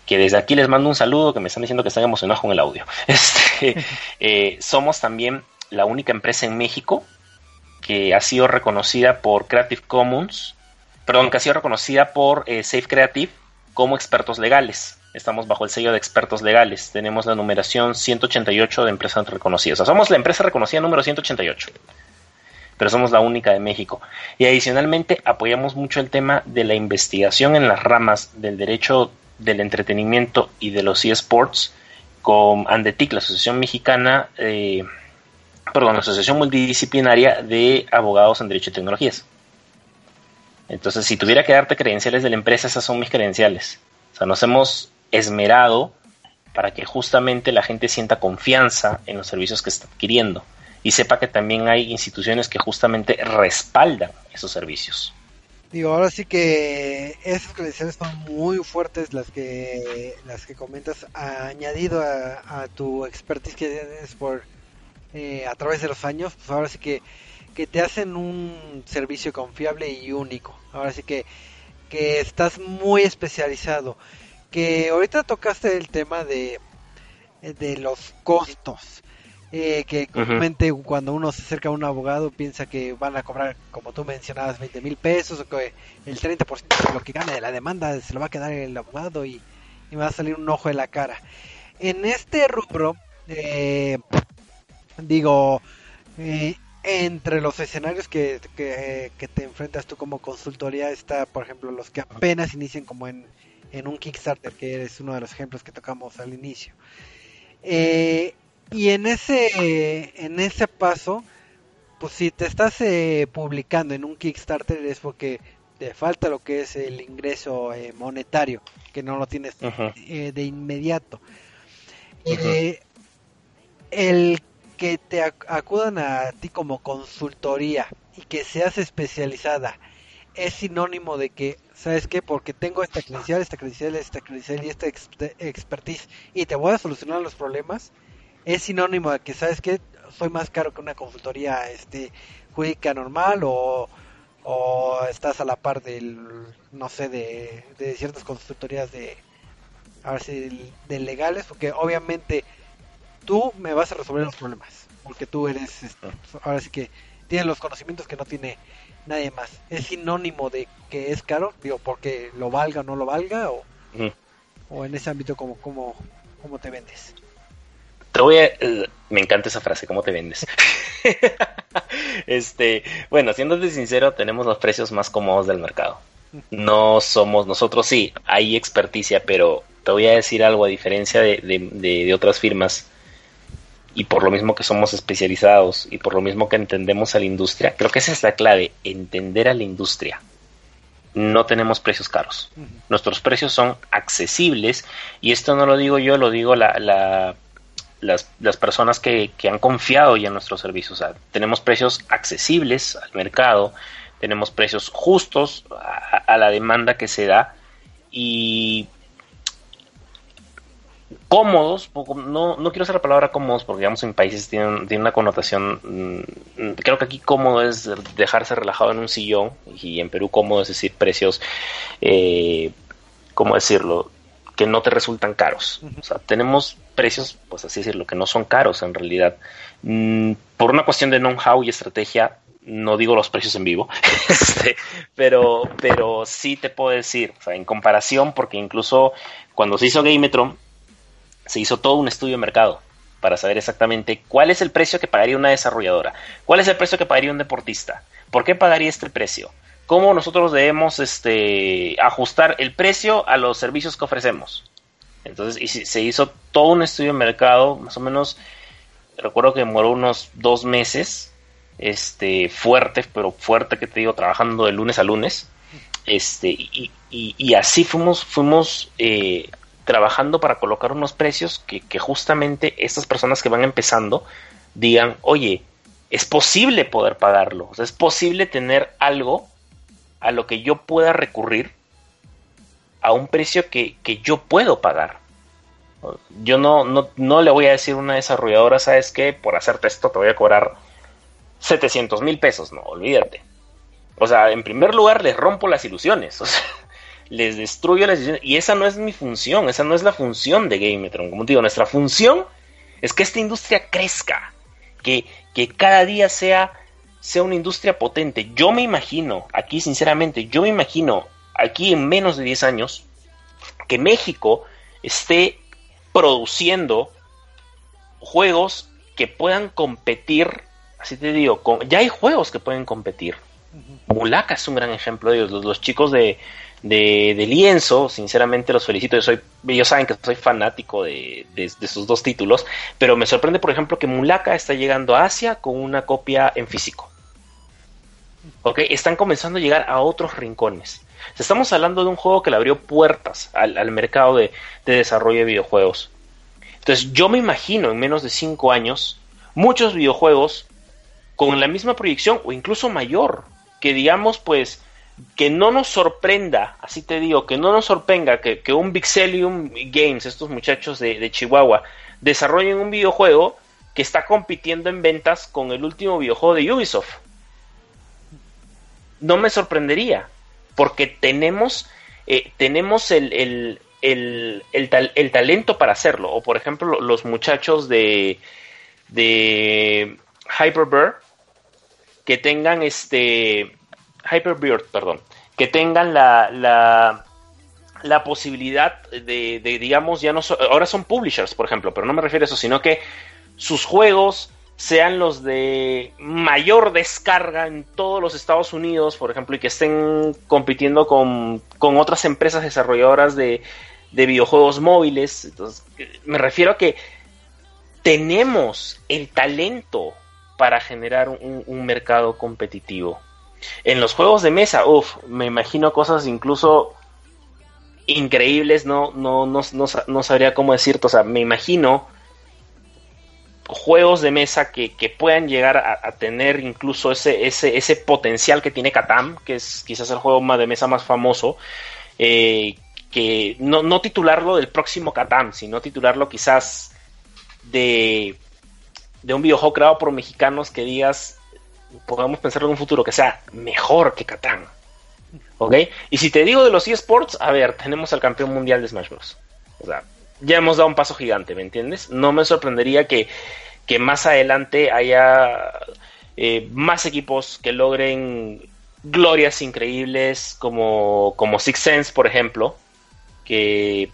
Que desde aquí les mando un saludo, que me están diciendo que están emocionados con el audio. (laughs) Este, (laughs) eh, somos también la única empresa en México que ha sido reconocida por Creative Commons, perdón, que ha sido reconocida por eh, Safe Creative como expertos legales. Estamos bajo el sello de expertos legales. Tenemos la numeración 188 de empresas reconocidas. O sea, somos la empresa reconocida número 188. Pero somos la única de México. Y adicionalmente apoyamos mucho el tema de la investigación en las ramas del derecho del entretenimiento y de los eSports con Andetic, la Asociación Mexicana, eh, perdón, la Asociación Multidisciplinaria de Abogados en Derecho y Tecnologías. Entonces, si tuviera que darte credenciales de la empresa, esas son mis credenciales. O sea, nos hemos esmerado para que justamente la gente sienta confianza en los servicios que está adquiriendo y sepa que también hay instituciones que justamente respaldan esos servicios. Digo, ahora sí que esas credenciales son muy fuertes las que las que comentas, añadido a, tu expertise que tienes por eh, a través de los años, pues ahora sí que, que te hacen un servicio confiable y único. Ahora sí que, que estás muy especializado que ahorita tocaste el tema de, de los costos. Eh, que comúnmente cuando uno se acerca a un abogado piensa que van a cobrar, como tú mencionabas, 20 mil pesos o que el 30% de lo que gane de la demanda se lo va a quedar el abogado y, y va a salir un ojo de la cara. En este rubro, eh, digo, eh, entre los escenarios que, que, que, te enfrentas tú como consultoría está, por ejemplo, los que apenas inician como en en un Kickstarter, que es uno de los ejemplos que tocamos al inicio. Eh, y en ese, en ese paso, pues si te estás eh, publicando en un Kickstarter es porque te falta lo que es el ingreso eh, monetario, que no lo tienes de inmediato. el que te acudan a ti como consultoría y que seas especializada es sinónimo de que ¿sabes qué? Porque tengo esta credencial, esta credencial, esta credencial y esta expertise y te voy a solucionar los problemas, es sinónimo de que, ¿sabes qué? Soy más caro que una consultoría este, jurídica normal o, o estás a la par del, no sé, de, de ciertas consultorías de, a ver si, de legales, porque obviamente tú me vas a resolver los problemas, porque tú eres, este, ahora sí que tienes los conocimientos que no tiene nadie más. ¿Es sinónimo de que es caro? Digo, porque lo valga o no lo valga, o, o en ese ámbito, como, como, ¿cómo te vendes? Te voy a, eh, me encanta esa frase, ¿cómo te vendes? (laughs) este, bueno, siéndote sincero, tenemos los precios más cómodos del mercado. No somos nosotros, sí, hay experticia, pero te voy a decir algo a diferencia de, de otras firmas y por lo mismo que somos especializados y por lo mismo que entendemos a la industria, creo que esa es la clave, entender a la industria. No tenemos precios caros. Nuestros precios son accesibles y esto no lo digo yo, lo digo la, la, las, las, personas que, que, han confiado ya en nuestros servicios. tenemos precios accesibles al mercado, tenemos precios justos a, a la demanda que se da y cómodos, no, no quiero usar la palabra cómodos porque digamos en países tienen, una connotación, mm, creo que aquí cómodo es dejarse relajado en un sillón y en Perú cómodo es decir precios, eh, ¿cómo decirlo? que no te resultan caros. O sea, tenemos precios, pues así decirlo, que no son caros en realidad. Mm, por una cuestión de know-how y estrategia, no digo los precios en vivo, (laughs) este, pero, pero sí te puedo decir, o sea, en comparación, porque incluso cuando se hizo Gametron, se hizo todo un estudio de mercado para saber exactamente cuál es el precio que pagaría una desarrolladora, cuál es el precio que pagaría un deportista, por qué pagaría este precio, cómo nosotros debemos este, ajustar el precio a los servicios que ofrecemos. Entonces, y se hizo todo un estudio de mercado, más o menos, recuerdo que demoró unos dos meses, este, fuerte, pero fuerte que te digo, trabajando de lunes a lunes, este, y, y, así fuimos, fuimos eh, trabajando para colocar unos precios que, justamente estas personas que van empezando digan, oye, es posible poder pagarlo, o sea, es posible tener algo a lo que yo pueda recurrir a un precio que, yo puedo pagar. Yo no, no, no, le voy a decir a una desarrolladora, ¿sabes qué? Por hacerte esto te voy a cobrar 700 mil pesos, no, olvídate. O sea, en primer lugar les rompo las ilusiones. (laughs) O sea, les destruyo las decisiones. Y esa no es mi función, esa no es la función de Gametron. Como te digo, nuestra función es que esta industria crezca, que, que cada día sea, sea una industria potente. Yo me imagino, aquí sinceramente, yo me imagino aquí en menos de 10 años, que México esté produciendo juegos que puedan competir, así te digo, con, ya hay juegos que pueden competir. Mulaka es un gran ejemplo de ellos. los chicos de, de, lienzo, sinceramente los felicito, yo soy, ellos saben que soy fanático de, de, sus dos títulos, pero me sorprende por ejemplo que Mulaka está llegando a Asia con una copia en físico. ¿Ok? Están comenzando a llegar a otros rincones. Estamos hablando de un juego que le abrió puertas al, mercado de, de, desarrollo de videojuegos. Entonces yo me imagino en menos de 5 años muchos videojuegos con la misma proyección o incluso mayor, que digamos pues que no nos sorprenda, así te digo, que no nos sorprenda que, un Vixelium Games, estos muchachos de, Chihuahua, desarrollen un videojuego que está compitiendo en ventas con el último videojuego de Ubisoft. No me sorprendería, porque tenemos, eh, tenemos el, el, talento para hacerlo. O por ejemplo, los muchachos de, de Hyperbird, que tengan este Hyperbird, perdón, que tengan la, la, posibilidad de, digamos, ya no ahora son publishers, por ejemplo, pero no me refiero a eso, sino que sus juegos sean los de mayor descarga en todos los Estados Unidos, por ejemplo, y que estén compitiendo con, con otras empresas desarrolladoras de, de videojuegos móviles. Me refiero a que tenemos el talento para generar un mercado competitivo. En los juegos de mesa, uff, me imagino cosas incluso increíbles, no, no, no, no, sabría cómo decirte, o sea, me imagino juegos de mesa que, puedan llegar a, tener incluso ese, ese, ese potencial que tiene Katam, que es quizás el juego de mesa más famoso, eh, que no, no titularlo del próximo Katam, sino titularlo quizás de, de un videojuego creado por mexicanos que digas, podamos pensar en un futuro que sea mejor que Catán. ¿Ok? Y si te digo de los eSports, a ver, tenemos al campeón mundial de Smash Bros. O sea, ya hemos dado un paso gigante, ¿me entiendes? No me sorprendería que, que más adelante haya eh, más equipos que logren glorias increíbles como, como Six Sense, por ejemplo, que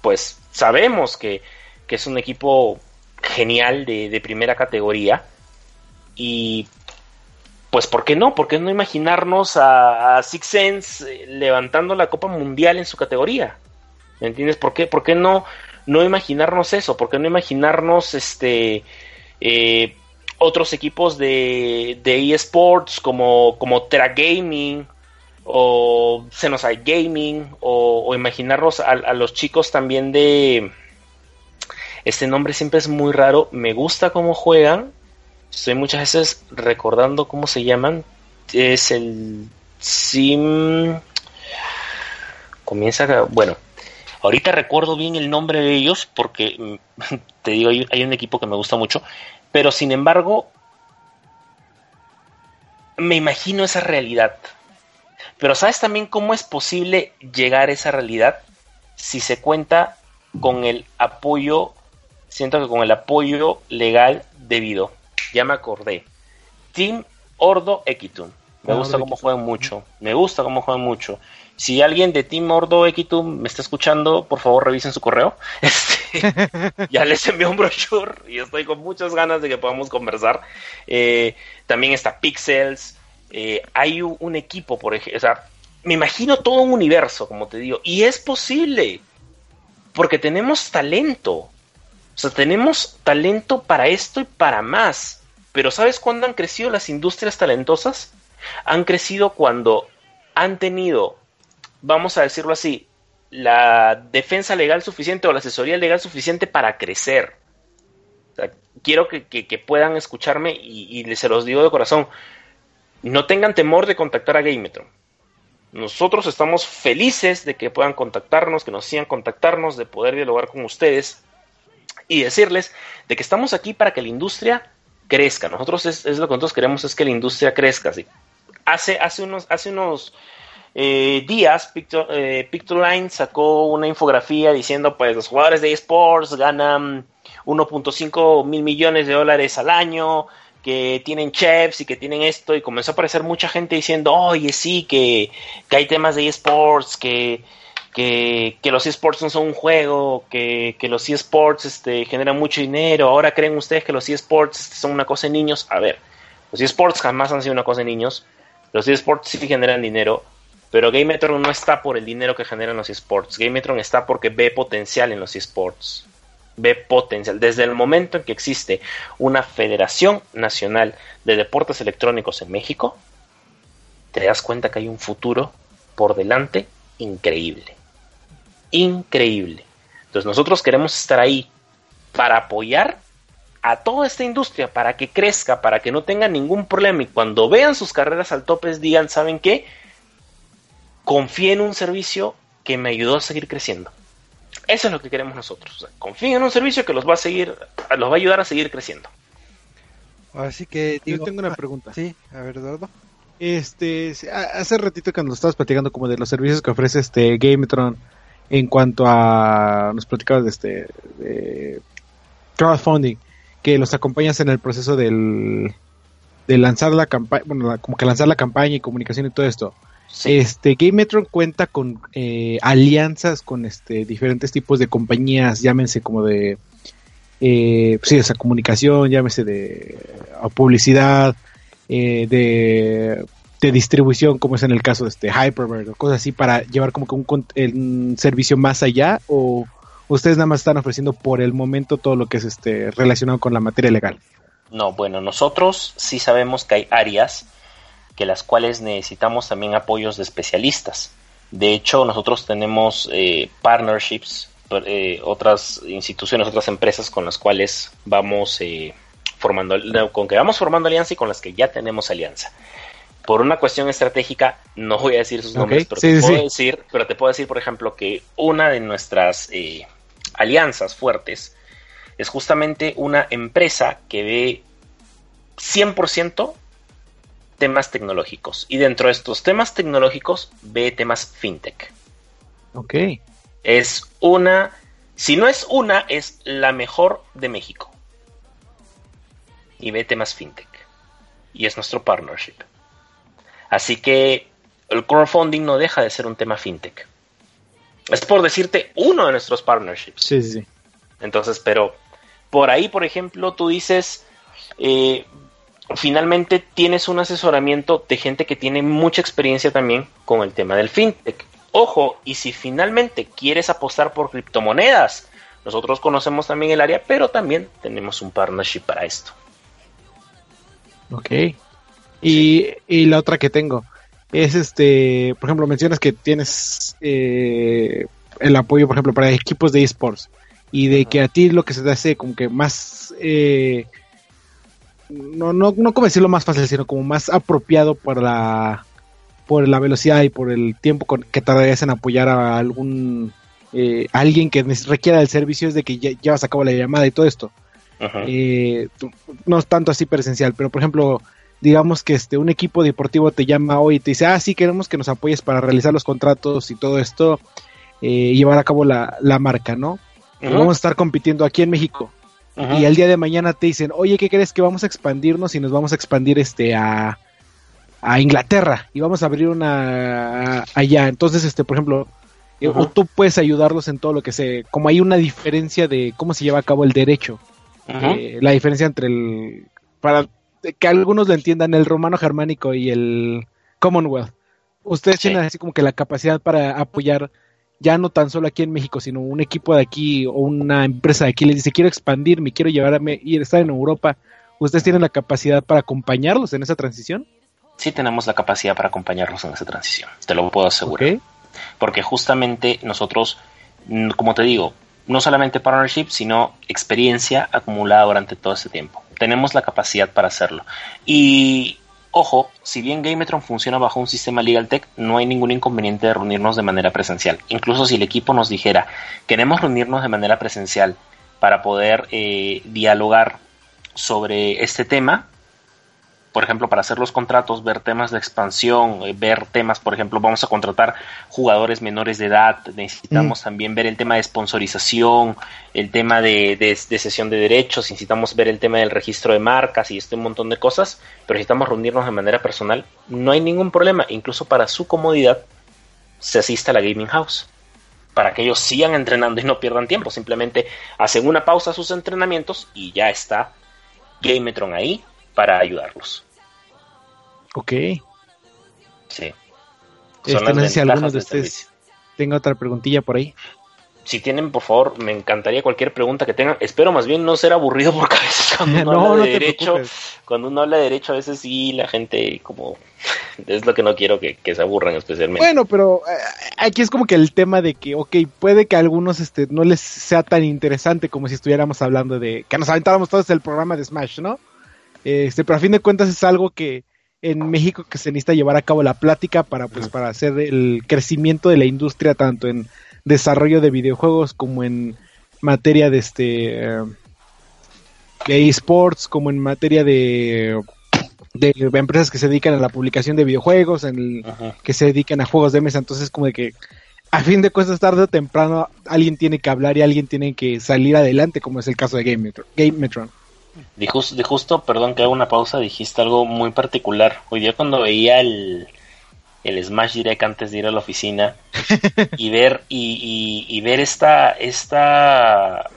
pues sabemos que, que es un equipo genial de, de primera categoría. Y pues, ¿por qué no? ¿Por qué no imaginarnos a, Six Sense eh, levantando la Copa Mundial en su categoría? ¿Me entiendes? ¿Por qué, por qué no, no imaginarnos eso? ¿Por qué no imaginarnos este eh, otros equipos de, de eSports como, como Terra Gaming o Xenoside Gaming o, o imaginarnos a, a, los chicos también de... Este nombre siempre es muy raro, me gusta cómo juegan, estoy muchas veces recordando cómo se llaman. Es el Sim. Comienza. Bueno, ahorita recuerdo bien el nombre de ellos porque (laughs) te digo, hay un equipo que me gusta mucho. Pero sin embargo, me imagino esa realidad. Pero ¿sabes también cómo es posible llegar a esa realidad? Si se cuenta con el apoyo, siento que con el apoyo legal debido ya me acordé. Team Ordo Equitum. Me gusta cómo juegan mucho. Me gusta cómo juegan mucho. Si alguien de Team Ordo Equitum me está escuchando, por favor revisen su correo. (laughs) Este, ya les envió un brochure y estoy con muchas ganas de que podamos conversar. Eh, también está Pixels. Eh, hay un, equipo, por ejemplo. O sea, me imagino todo un universo, como te digo. Y es posible. Porque tenemos talento. O sea, tenemos talento para esto y para más. Pero ¿sabes cuándo han crecido las industrias talentosas? Han crecido cuando han tenido, vamos a decirlo así, la defensa legal suficiente o la asesoría legal suficiente para crecer. quiero que, puedan escucharme y, y, se los digo de corazón. No tengan temor de contactar a Gametron. Nosotros estamos felices de que puedan contactarnos, que nos sigan contactarnos, de poder dialogar con ustedes y decirles de que estamos aquí para que la industria crezca. Nosotros es, lo que nosotros queremos es que la industria crezca. Hace, hace unos, hace unos eh, días Picture, Pictoline sacó una infografía diciendo pues los jugadores de esports ganan 1.5 mil millones de dólares al año, que tienen chefs y que tienen esto, y comenzó a aparecer mucha gente diciendo, oye, sí, que, que hay temas de esports, que, que, los esports no son un juego, que, los esports este, generan mucho dinero, ahora creen ustedes que los esports son una cosa de niños. A ver, los esports jamás han sido una cosa de niños, los esports sí generan dinero, pero Gametron no está por el dinero que generan los esports, Gametron está porque ve potencial en los esports, ve potencial. Desde el momento en que existe una Federación Nacional de Deportes Electrónicos en México, te das cuenta que hay un futuro por delante increíble increíble. Entonces nosotros queremos estar ahí para apoyar a toda esta industria, para que crezca, para que no tenga ningún problema y cuando vean sus carreras al tope digan, ¿saben qué? Confíen en un servicio que me ayudó a seguir creciendo. Eso es lo que queremos nosotros. confíen en un servicio que los va a seguir, los va a ayudar a seguir creciendo. Así que yo tengo una pregunta. Sí, a ver, Eduardo. Este, hace ratito cuando estabas platicando como de los servicios que ofrece este Gametron, en cuanto a nos platicabas de este de crowdfunding que los acompañas en el proceso del de lanzar la campaña bueno como que lanzar la campaña y comunicación y todo esto. Este Game Metro cuenta con eh, alianzas con este diferentes tipos de compañías llámense como de eh, sí esa comunicación llámese de publicidad eh, de de distribución, como es en el caso de este Hyperbird o cosas así, para llevar como que un, servicio más allá? ¿O ustedes nada más están ofreciendo por el momento todo lo que es este relacionado con la materia legal? No, bueno, nosotros sí sabemos que hay áreas que las cuales necesitamos también apoyos de especialistas. De hecho, nosotros tenemos eh, partnerships, eh, otras instituciones, otras empresas con las cuales vamos eh, formando, con que vamos formando alianza y con las que ya tenemos alianza por una cuestión estratégica, no voy a decir sus nombres, pero, te puedo decir, pero te puedo decir, por ejemplo, que una de nuestras eh, alianzas fuertes es justamente una empresa que ve 100% temas tecnológicos. Y dentro de estos temas tecnológicos ve temas fintech. Ok. Es una, si no es una, es la mejor de México. Y ve temas fintech. Y es nuestro partnership. Así que el crowdfunding no deja de ser un tema fintech. Es por decirte uno de nuestros partnerships. Sí, sí, sí. Entonces, pero por ahí, por ejemplo, tú dices, eh, finalmente tienes un asesoramiento de gente que tiene mucha experiencia también con el tema del fintech. Ojo, y si finalmente quieres apostar por criptomonedas, nosotros conocemos también el área, pero también tenemos un partnership para esto. Ok. Y, y la otra que tengo es este, por ejemplo, mencionas que tienes eh, el apoyo, por ejemplo, para equipos de esports y de que a ti lo que se te hace como que más eh, no, no, no como decirlo más fácil, sino como más apropiado por la por la velocidad y por el tiempo que tardarías en apoyar a algún eh, alguien que requiera del servicio es de que ya llevas a cabo la llamada y todo esto. Eh, no es tanto así presencial, pero por ejemplo, digamos que este un equipo deportivo te llama hoy y te dice, ah, sí, queremos que nos apoyes para realizar los contratos y todo esto, eh, llevar a cabo la, la marca, ¿no? Vamos a estar compitiendo aquí en México. Y al día de mañana te dicen, oye, ¿qué crees que vamos a expandirnos y nos vamos a expandir este a, a Inglaterra y vamos a abrir una allá? Entonces, este, por ejemplo, eh, tú puedes ayudarlos en todo lo que se, como hay una diferencia de cómo se lleva a cabo el derecho, eh, la diferencia entre el, para que algunos lo entiendan, el romano germánico y el Commonwealth. Ustedes tienen así como que la capacidad para apoyar ya no tan solo aquí en México, sino un equipo de aquí o una empresa de aquí les dice, quiero expandirme, quiero llevarme, ir a estar en Europa, ¿ustedes tienen la capacidad para acompañarlos en esa transición? Sí tenemos la capacidad para acompañarlos en esa transición, te lo puedo asegurar. Porque justamente nosotros, como te digo, no solamente partnership, sino experiencia acumulada durante todo este tiempo. Tenemos la capacidad para hacerlo. Y Ojo, si bien Gametron funciona bajo un sistema LegalTech, no hay ningún inconveniente de reunirnos de manera presencial. Incluso si el equipo nos dijera, queremos reunirnos de manera presencial para poder eh, dialogar sobre este tema, por ejemplo, para hacer los contratos, ver temas de expansión, eh, ver temas, por ejemplo, vamos a contratar jugadores menores de edad, necesitamos mm. también ver el tema de sponsorización, el tema de, de, sesión de derechos, necesitamos ver el tema del registro de marcas y este un montón de cosas, pero necesitamos reunirnos de manera personal, no hay ningún problema, incluso para su comodidad se asista a la gaming house para que ellos sigan entrenando y no pierdan tiempo. Simplemente hacen una pausa a sus entrenamientos y ya está Gametron ahí para ayudarlos. Ok. Sí. Este, no sé si alguno de ustedes tenga otra preguntilla por ahí. Si tienen, por favor, me encantaría cualquier pregunta que tengan. Espero más bien no ser aburrido porque a veces cuando uno habla de derecho, cuando uno habla de derecho, a veces sí la gente como (laughs) es lo que no quiero que, se aburran especialmente. Bueno, pero eh, aquí es como que el tema de que, ok, puede que a algunos este, no les sea tan interesante como si estuviéramos hablando de que nos aventáramos todos el programa de Smash, ¿no? Este, pero a fin de cuentas es algo que en México que se necesita llevar a cabo la plática para pues para hacer el crecimiento de la industria tanto en desarrollo de videojuegos como en materia de este de esports como en materia de de empresas que se dedican a la publicación de videojuegos en que se dedican a juegos de mesa. Entonces como de que a fin de cuentas tarde o temprano alguien tiene que hablar y alguien tiene que salir adelante como es el caso de Game Metron. De, justo, perdón que haga una pausa, dijiste algo muy particular. Hoy día cuando veía el, el Smash Direct antes de ir a la oficina (laughs) y ver y, y, ver esta esta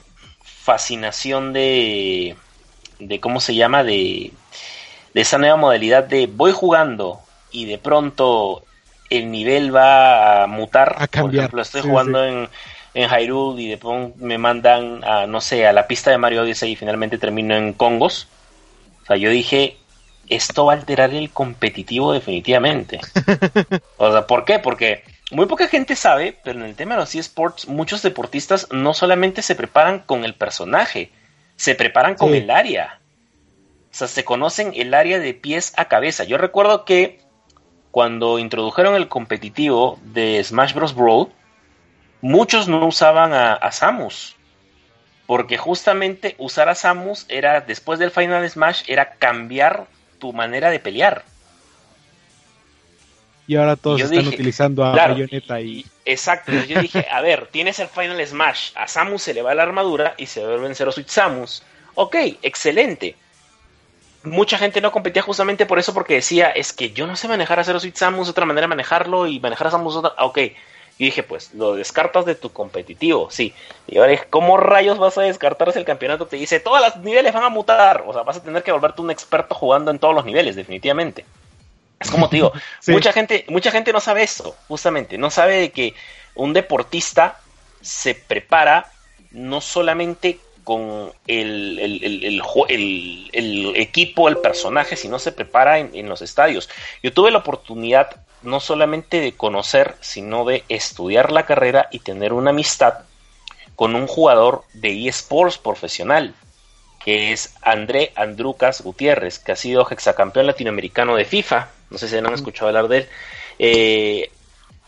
fascinación de de cómo se llama de de esa nueva modalidad de voy jugando y de pronto el nivel va a mutar. A cambiar. Por ejemplo, estoy jugando en en Hyrule y de pronto me mandan a, no sé, a la pista de Mario Odyssey y finalmente termino en Congos. O sea, yo dije, esto va a alterar el competitivo definitivamente. (laughs) o sea, ¿por qué? Porque muy poca gente sabe, pero en el tema de los eSports, muchos deportistas no solamente se preparan con el personaje, se preparan con el área. O sea, se conocen el área de pies a cabeza. Yo recuerdo que cuando introdujeron el competitivo de Smash Bros. Brawl, muchos no usaban a, Samus. Porque justamente usar a Samus era, después del Final Smash, era cambiar tu manera de pelear. Y ahora todos están utilizando a Bayonetta y... Exacto, yo dije, a ver, tienes el Final Smash, a Samus se le va la armadura y se vuelve en Zero Switch Samus. Ok, excelente. Mucha gente no competía justamente por eso, porque decía, es que yo no sé manejar a Zero Switch Samus, otra manera de manejarlo y manejar a Samus otra... Ok, Y dije, pues, lo descartas de tu competitivo, sí. Y ahora dije, ¿cómo rayos vas a descartar si el campeonato te dice, todos los niveles van a mutar? O sea, vas a tener que volverte un experto jugando en todos los niveles, definitivamente. Es como te digo, (laughs) mucha gente, mucha gente no sabe eso, justamente, no sabe de que un deportista se prepara no solamente con el, el, equipo, el personaje, sino se prepara en, en los estadios. Yo tuve la oportunidad no solamente de conocer, sino de estudiar la carrera y tener una amistad con un jugador de eSports profesional, que es André Andrucas Gutiérrez, que ha sido hexacampeón latinoamericano de FIFA. No sé si han escuchado hablar de él. Eh,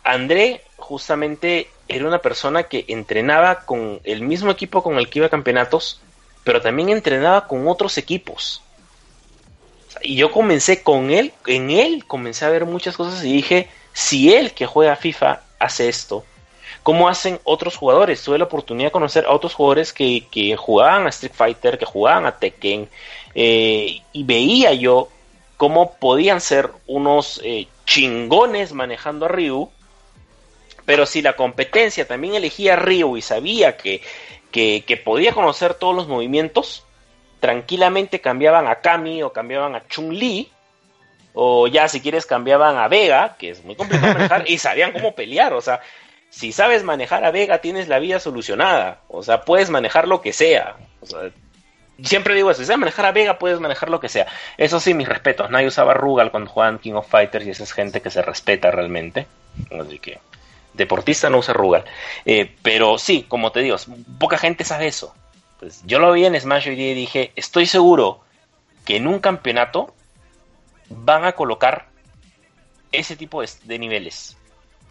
André justamente era una persona que entrenaba con el mismo equipo con el que iba a campeonatos, pero también entrenaba con otros equipos y yo comencé con él, en él comencé a ver muchas cosas y dije, si él que juega FIFA hace esto, ¿cómo hacen otros jugadores? Tuve la oportunidad de conocer a otros jugadores que, jugaban a Street Fighter, que jugaban a Tekken, eh, y veía yo cómo podían ser unos eh, chingones manejando a Ryu, pero si la competencia también elegía a Ryu y sabía que, que podía conocer todos los movimientos, tranquilamente cambiaban a Kami o cambiaban a Chun-Li, o ya si quieres cambiaban a Vega, que es muy complicado (laughs) manejar, y sabían cómo pelear, o sea, si sabes manejar a Vega tienes la vida solucionada, o sea, puedes manejar lo que sea, o sea, siempre digo eso, si sabes manejar a Vega puedes manejar lo que sea, eso sí, mis respetos, nadie usaba Rugal cuando jugaban King of Fighters y esa es gente que se respeta realmente, así que deportista no usa Rugal, eh, pero sí, como te digo, poca gente sabe eso, pues, yo lo vi en Smash hoy día y dije, estoy seguro que en un campeonato van a colocar ese tipo de, niveles.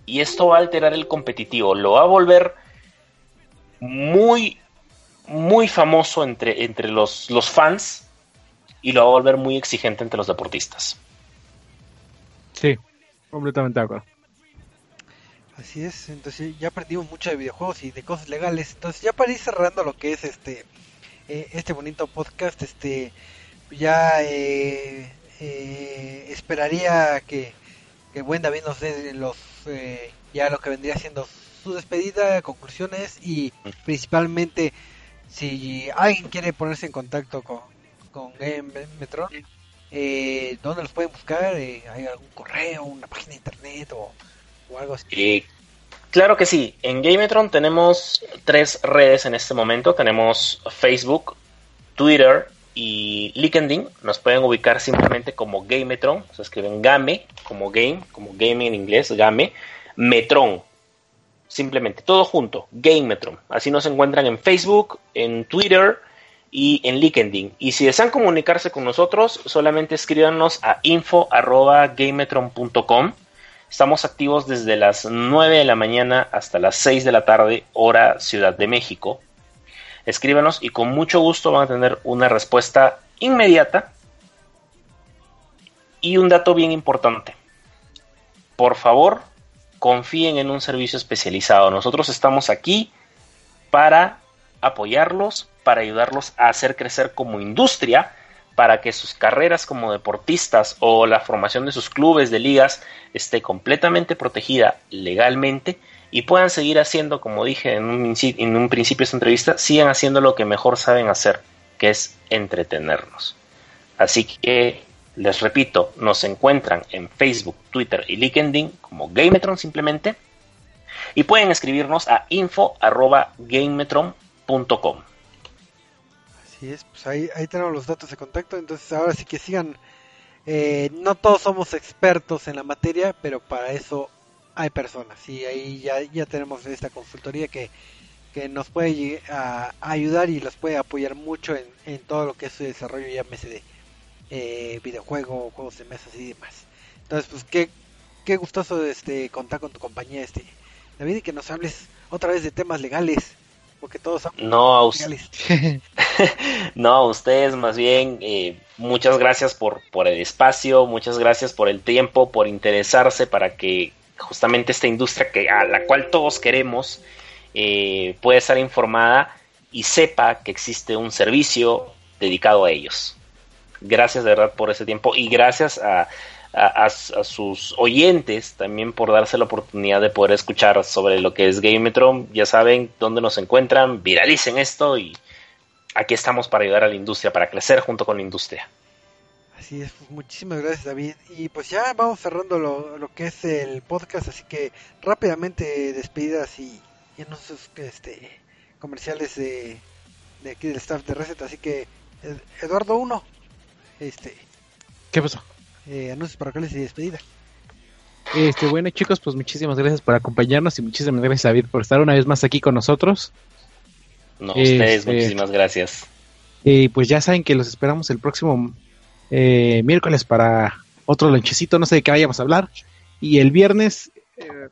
Y esto va a alterar el competitivo, lo va a volver muy, muy famoso entre, entre los, los fans y lo va a volver muy exigente entre los deportistas. Sí, completamente de acuerdo. Así es, entonces ya aprendimos mucho de videojuegos y de cosas legales. Entonces ya para ir cerrando lo que es este eh, este bonito podcast, este ya eh, eh, esperaría que, que buen David nos dé los ya lo que vendría siendo su despedida, conclusiones y principalmente si alguien quiere ponerse en contacto con, con Game Metron, ¿dónde los pueden buscar? ¿Hay algún correo, una página de internet o Eh, claro que sí. En Gametron tenemos tres redes en este momento. Tenemos Facebook, Twitter y LinkedIn. Nos pueden ubicar simplemente como Gametron. Se escriben Game, como Game, como Game en inglés, Game. Metron. Simplemente, todo junto, Gametron. Así nos encuentran en Facebook, en Twitter y en LinkedIn. Y si desean comunicarse con nosotros, solamente escríbanos a info.gametron.com Estamos activos desde las 9 de la mañana hasta las 6 de la tarde, hora Ciudad de México. Escríbanos y con mucho gusto van a tener una respuesta inmediata. Y un dato bien importante. Por favor, confíen en un servicio especializado. Nosotros estamos aquí para apoyarlos, para ayudarlos a hacer crecer como industria para que sus carreras como deportistas o la formación de sus clubes de ligas esté completamente protegida legalmente y puedan seguir haciendo, como dije en un, principio de esta entrevista, sigan haciendo lo que mejor saben hacer, que es entretenernos. Así que les repito, nos encuentran en Facebook, Twitter y LinkedIn como Gametron simplemente y pueden escribirnos a info@gametron.com es, pues ahí, ahí tenemos los datos de contacto, entonces ahora sí que sigan. Eh, no todos somos expertos en la materia, pero para eso hay personas y ahí ya, ya tenemos esta consultoría que, que nos puede ayudar y los puede apoyar mucho en, en todo lo que es su desarrollo ya de eh, videojuego, juegos de mesas y demás. Entonces, pues qué, qué gustoso este contar con tu compañía, este David, y que nos hables otra vez de temas legales porque todos no a (laughs) no a ustedes más bien eh, muchas gracias por por el espacio muchas gracias por el tiempo por interesarse para que justamente esta industria que a la cual todos queremos eh, pueda estar informada y sepa que existe un servicio dedicado a ellos. Gracias de verdad por ese tiempo y gracias a, a, sus oyentes también por darse la oportunidad de poder escuchar sobre lo que es Gametron. Ya saben dónde nos encuentran, viralicen esto y aquí estamos para ayudar a la industria, para crecer junto con la industria. Así es, pues, muchísimas gracias David. Y pues ya vamos cerrando lo, lo que es el podcast, así que rápidamente despedidas y, y anuncios este, comerciales de, de aquí del staff de Reset. Así que Eduardo 1, este, ¿qué pasó? Eh, anuncios parroquiales y despedida. Este, bueno chicos, pues muchísimas gracias por acompañarnos y muchísimas gracias David por estar una vez más aquí con nosotros. No, ustedes, este, muchísimas gracias. Y pues ya saben que los esperamos el próximo eh, miércoles para otro lonchecito, no sé de qué vayamos a hablar. Y el viernes, eh,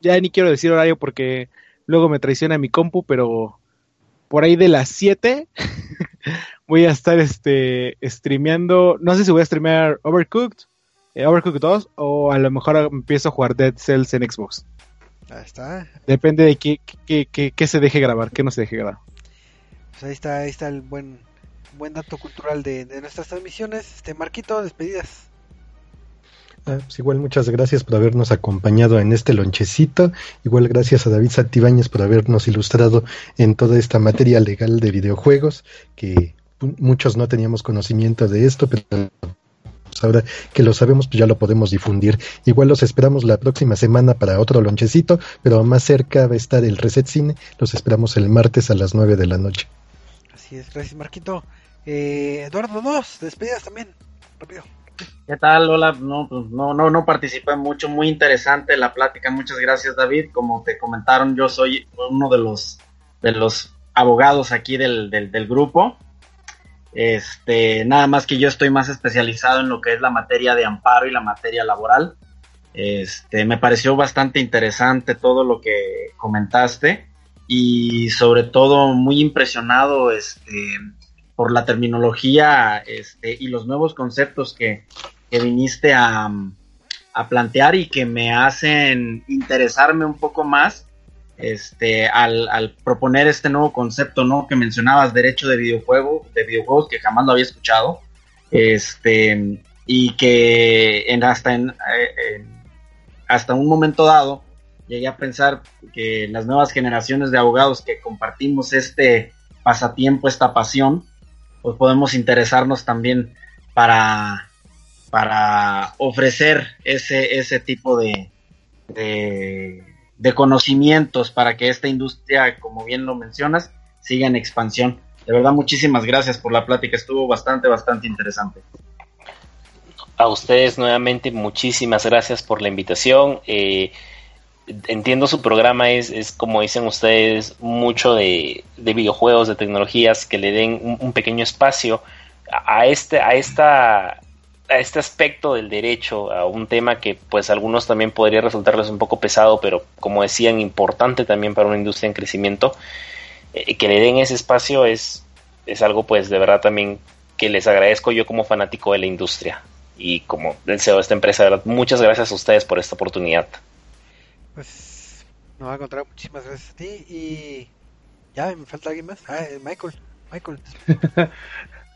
ya ni quiero decir horario porque luego me traiciona mi compu, pero por ahí de las 7 (laughs) voy a estar este streameando, no sé si voy a streamear Overcooked, eh, Overcooked 2 o a lo mejor empiezo a jugar Dead Cells en Xbox. Ahí está. Depende de qué, qué, qué, qué se deje grabar, qué no se deje grabar. Pues ahí está, ahí está el buen buen dato cultural de, nuestras transmisiones. Este Marquito, despedidas. Ah, pues igual muchas gracias por habernos acompañado en este lonchecito. Igual gracias a David Santibáñez por habernos ilustrado en toda esta materia legal de videojuegos, que muchos no teníamos conocimiento de esto, pero pues ahora que lo sabemos, pues ya lo podemos difundir. Igual los esperamos la próxima semana para otro lonchecito, pero más cerca va a estar el Reset Cine. Los esperamos el martes a las 9 de la noche. Así es, gracias Marquito. Eh, Eduardo 2, despedidas también, rápido. ¿Qué tal? Hola, no, pues, no, no, no participé mucho, muy interesante la plática, muchas gracias David. Como te comentaron, yo soy uno de los, de los abogados aquí del, del, grupo. Este, nada más que yo estoy más especializado en lo que es la materia de amparo y la materia laboral. Este, me pareció bastante interesante todo lo que comentaste y sobre todo muy impresionado este, por la terminología este, y los nuevos conceptos que, viniste a, plantear y que me hacen interesarme un poco más este, al, proponer este nuevo concepto ¿no? que mencionabas, derecho de videojuego, de videojuegos, que jamás lo había escuchado, este, y que en, hasta, en, eh, hasta un momento dado llegué a pensar que las nuevas generaciones de abogados que compartimos este pasatiempo, esta pasión, pues podemos interesarnos también para, para ofrecer ese, ese tipo de, de, conocimientos para que esta industria, como bien lo mencionas, siga en expansión. De verdad, muchísimas gracias por la plática, estuvo bastante, bastante interesante. A ustedes nuevamente muchísimas gracias por la invitación. Eh, entiendo su programa es, es como dicen ustedes, mucho de, videojuegos, de tecnologías que le den un, pequeño espacio a, este, a esta a este aspecto del derecho, a un tema que pues a algunos también podría resultarles un poco pesado, pero como decían, importante también para una industria en crecimiento, eh, que le den ese espacio es, es algo pues de verdad también que les agradezco yo como fanático de la industria y como deseo de esta empresa, de verdad, muchas gracias a ustedes por esta oportunidad. Pues nos va a encontrar muchísimas gracias a ti y ya me falta alguien más. Ah, eh, Michael, Michael. (laughs)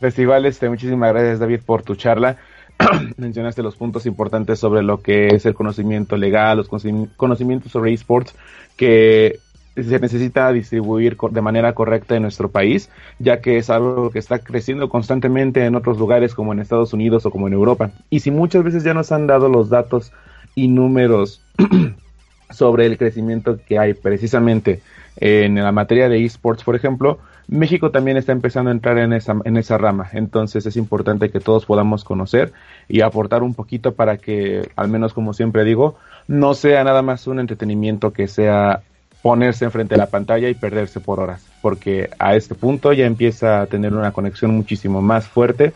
pues igual, este, muchísimas gracias David por tu charla. (clears throat) Mencionaste los puntos importantes sobre lo que es el conocimiento legal, los conocimientos sobre esports que se necesita distribuir de manera correcta en nuestro país, ya que es algo que está creciendo constantemente en otros lugares como en Estados Unidos o como en Europa. Y si muchas veces ya nos han dado los datos y números (clears throat) sobre el crecimiento que hay precisamente en la materia de esports, por ejemplo, México también está empezando a entrar en esa, en esa rama. Entonces es importante que todos podamos conocer y aportar un poquito para que, al menos como siempre digo, no sea nada más un entretenimiento que sea ponerse enfrente de la pantalla y perderse por horas. Porque a este punto ya empieza a tener una conexión muchísimo más fuerte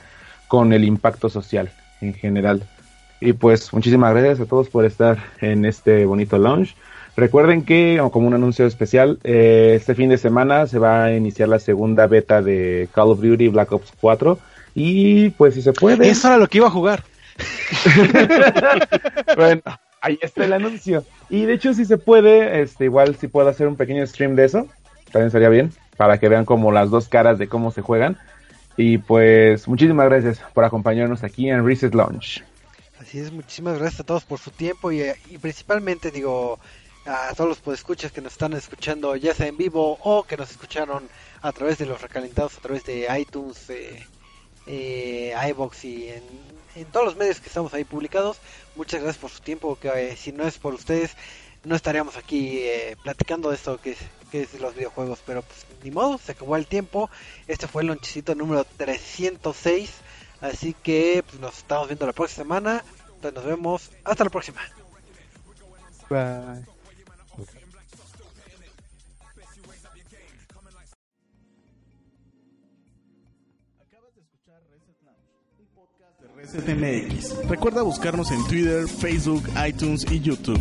con el impacto social en general. Y pues muchísimas gracias a todos por estar en este bonito launch. Recuerden que, como un anuncio especial, eh, este fin de semana se va a iniciar la segunda beta de Call of Duty Black Ops 4. Y pues si se puede. Eso era lo que iba a jugar. (laughs) bueno, ahí está el anuncio. Y de hecho, si se puede, este, igual si puedo hacer un pequeño stream de eso, también sería bien, para que vean como las dos caras de cómo se juegan. Y pues muchísimas gracias por acompañarnos aquí en Reset Launch. Así es, muchísimas gracias a todos por su tiempo y, y principalmente digo a todos los podescuchas que nos están escuchando ya sea en vivo o que nos escucharon a través de los recalentados, a través de iTunes, eh, eh, iBox y en, todos los medios que estamos ahí publicados. Muchas gracias por su tiempo, que eh, si no es por ustedes no estaríamos aquí eh, platicando de esto que es, que es los videojuegos, pero pues ni modo, se acabó el tiempo. Este fue el lonchecito número 306, así que pues, nos estamos viendo la próxima semana. Nos vemos, hasta la próxima. Bye. Reset MX. Recuerda buscarnos en Twitter, Facebook, iTunes y YouTube.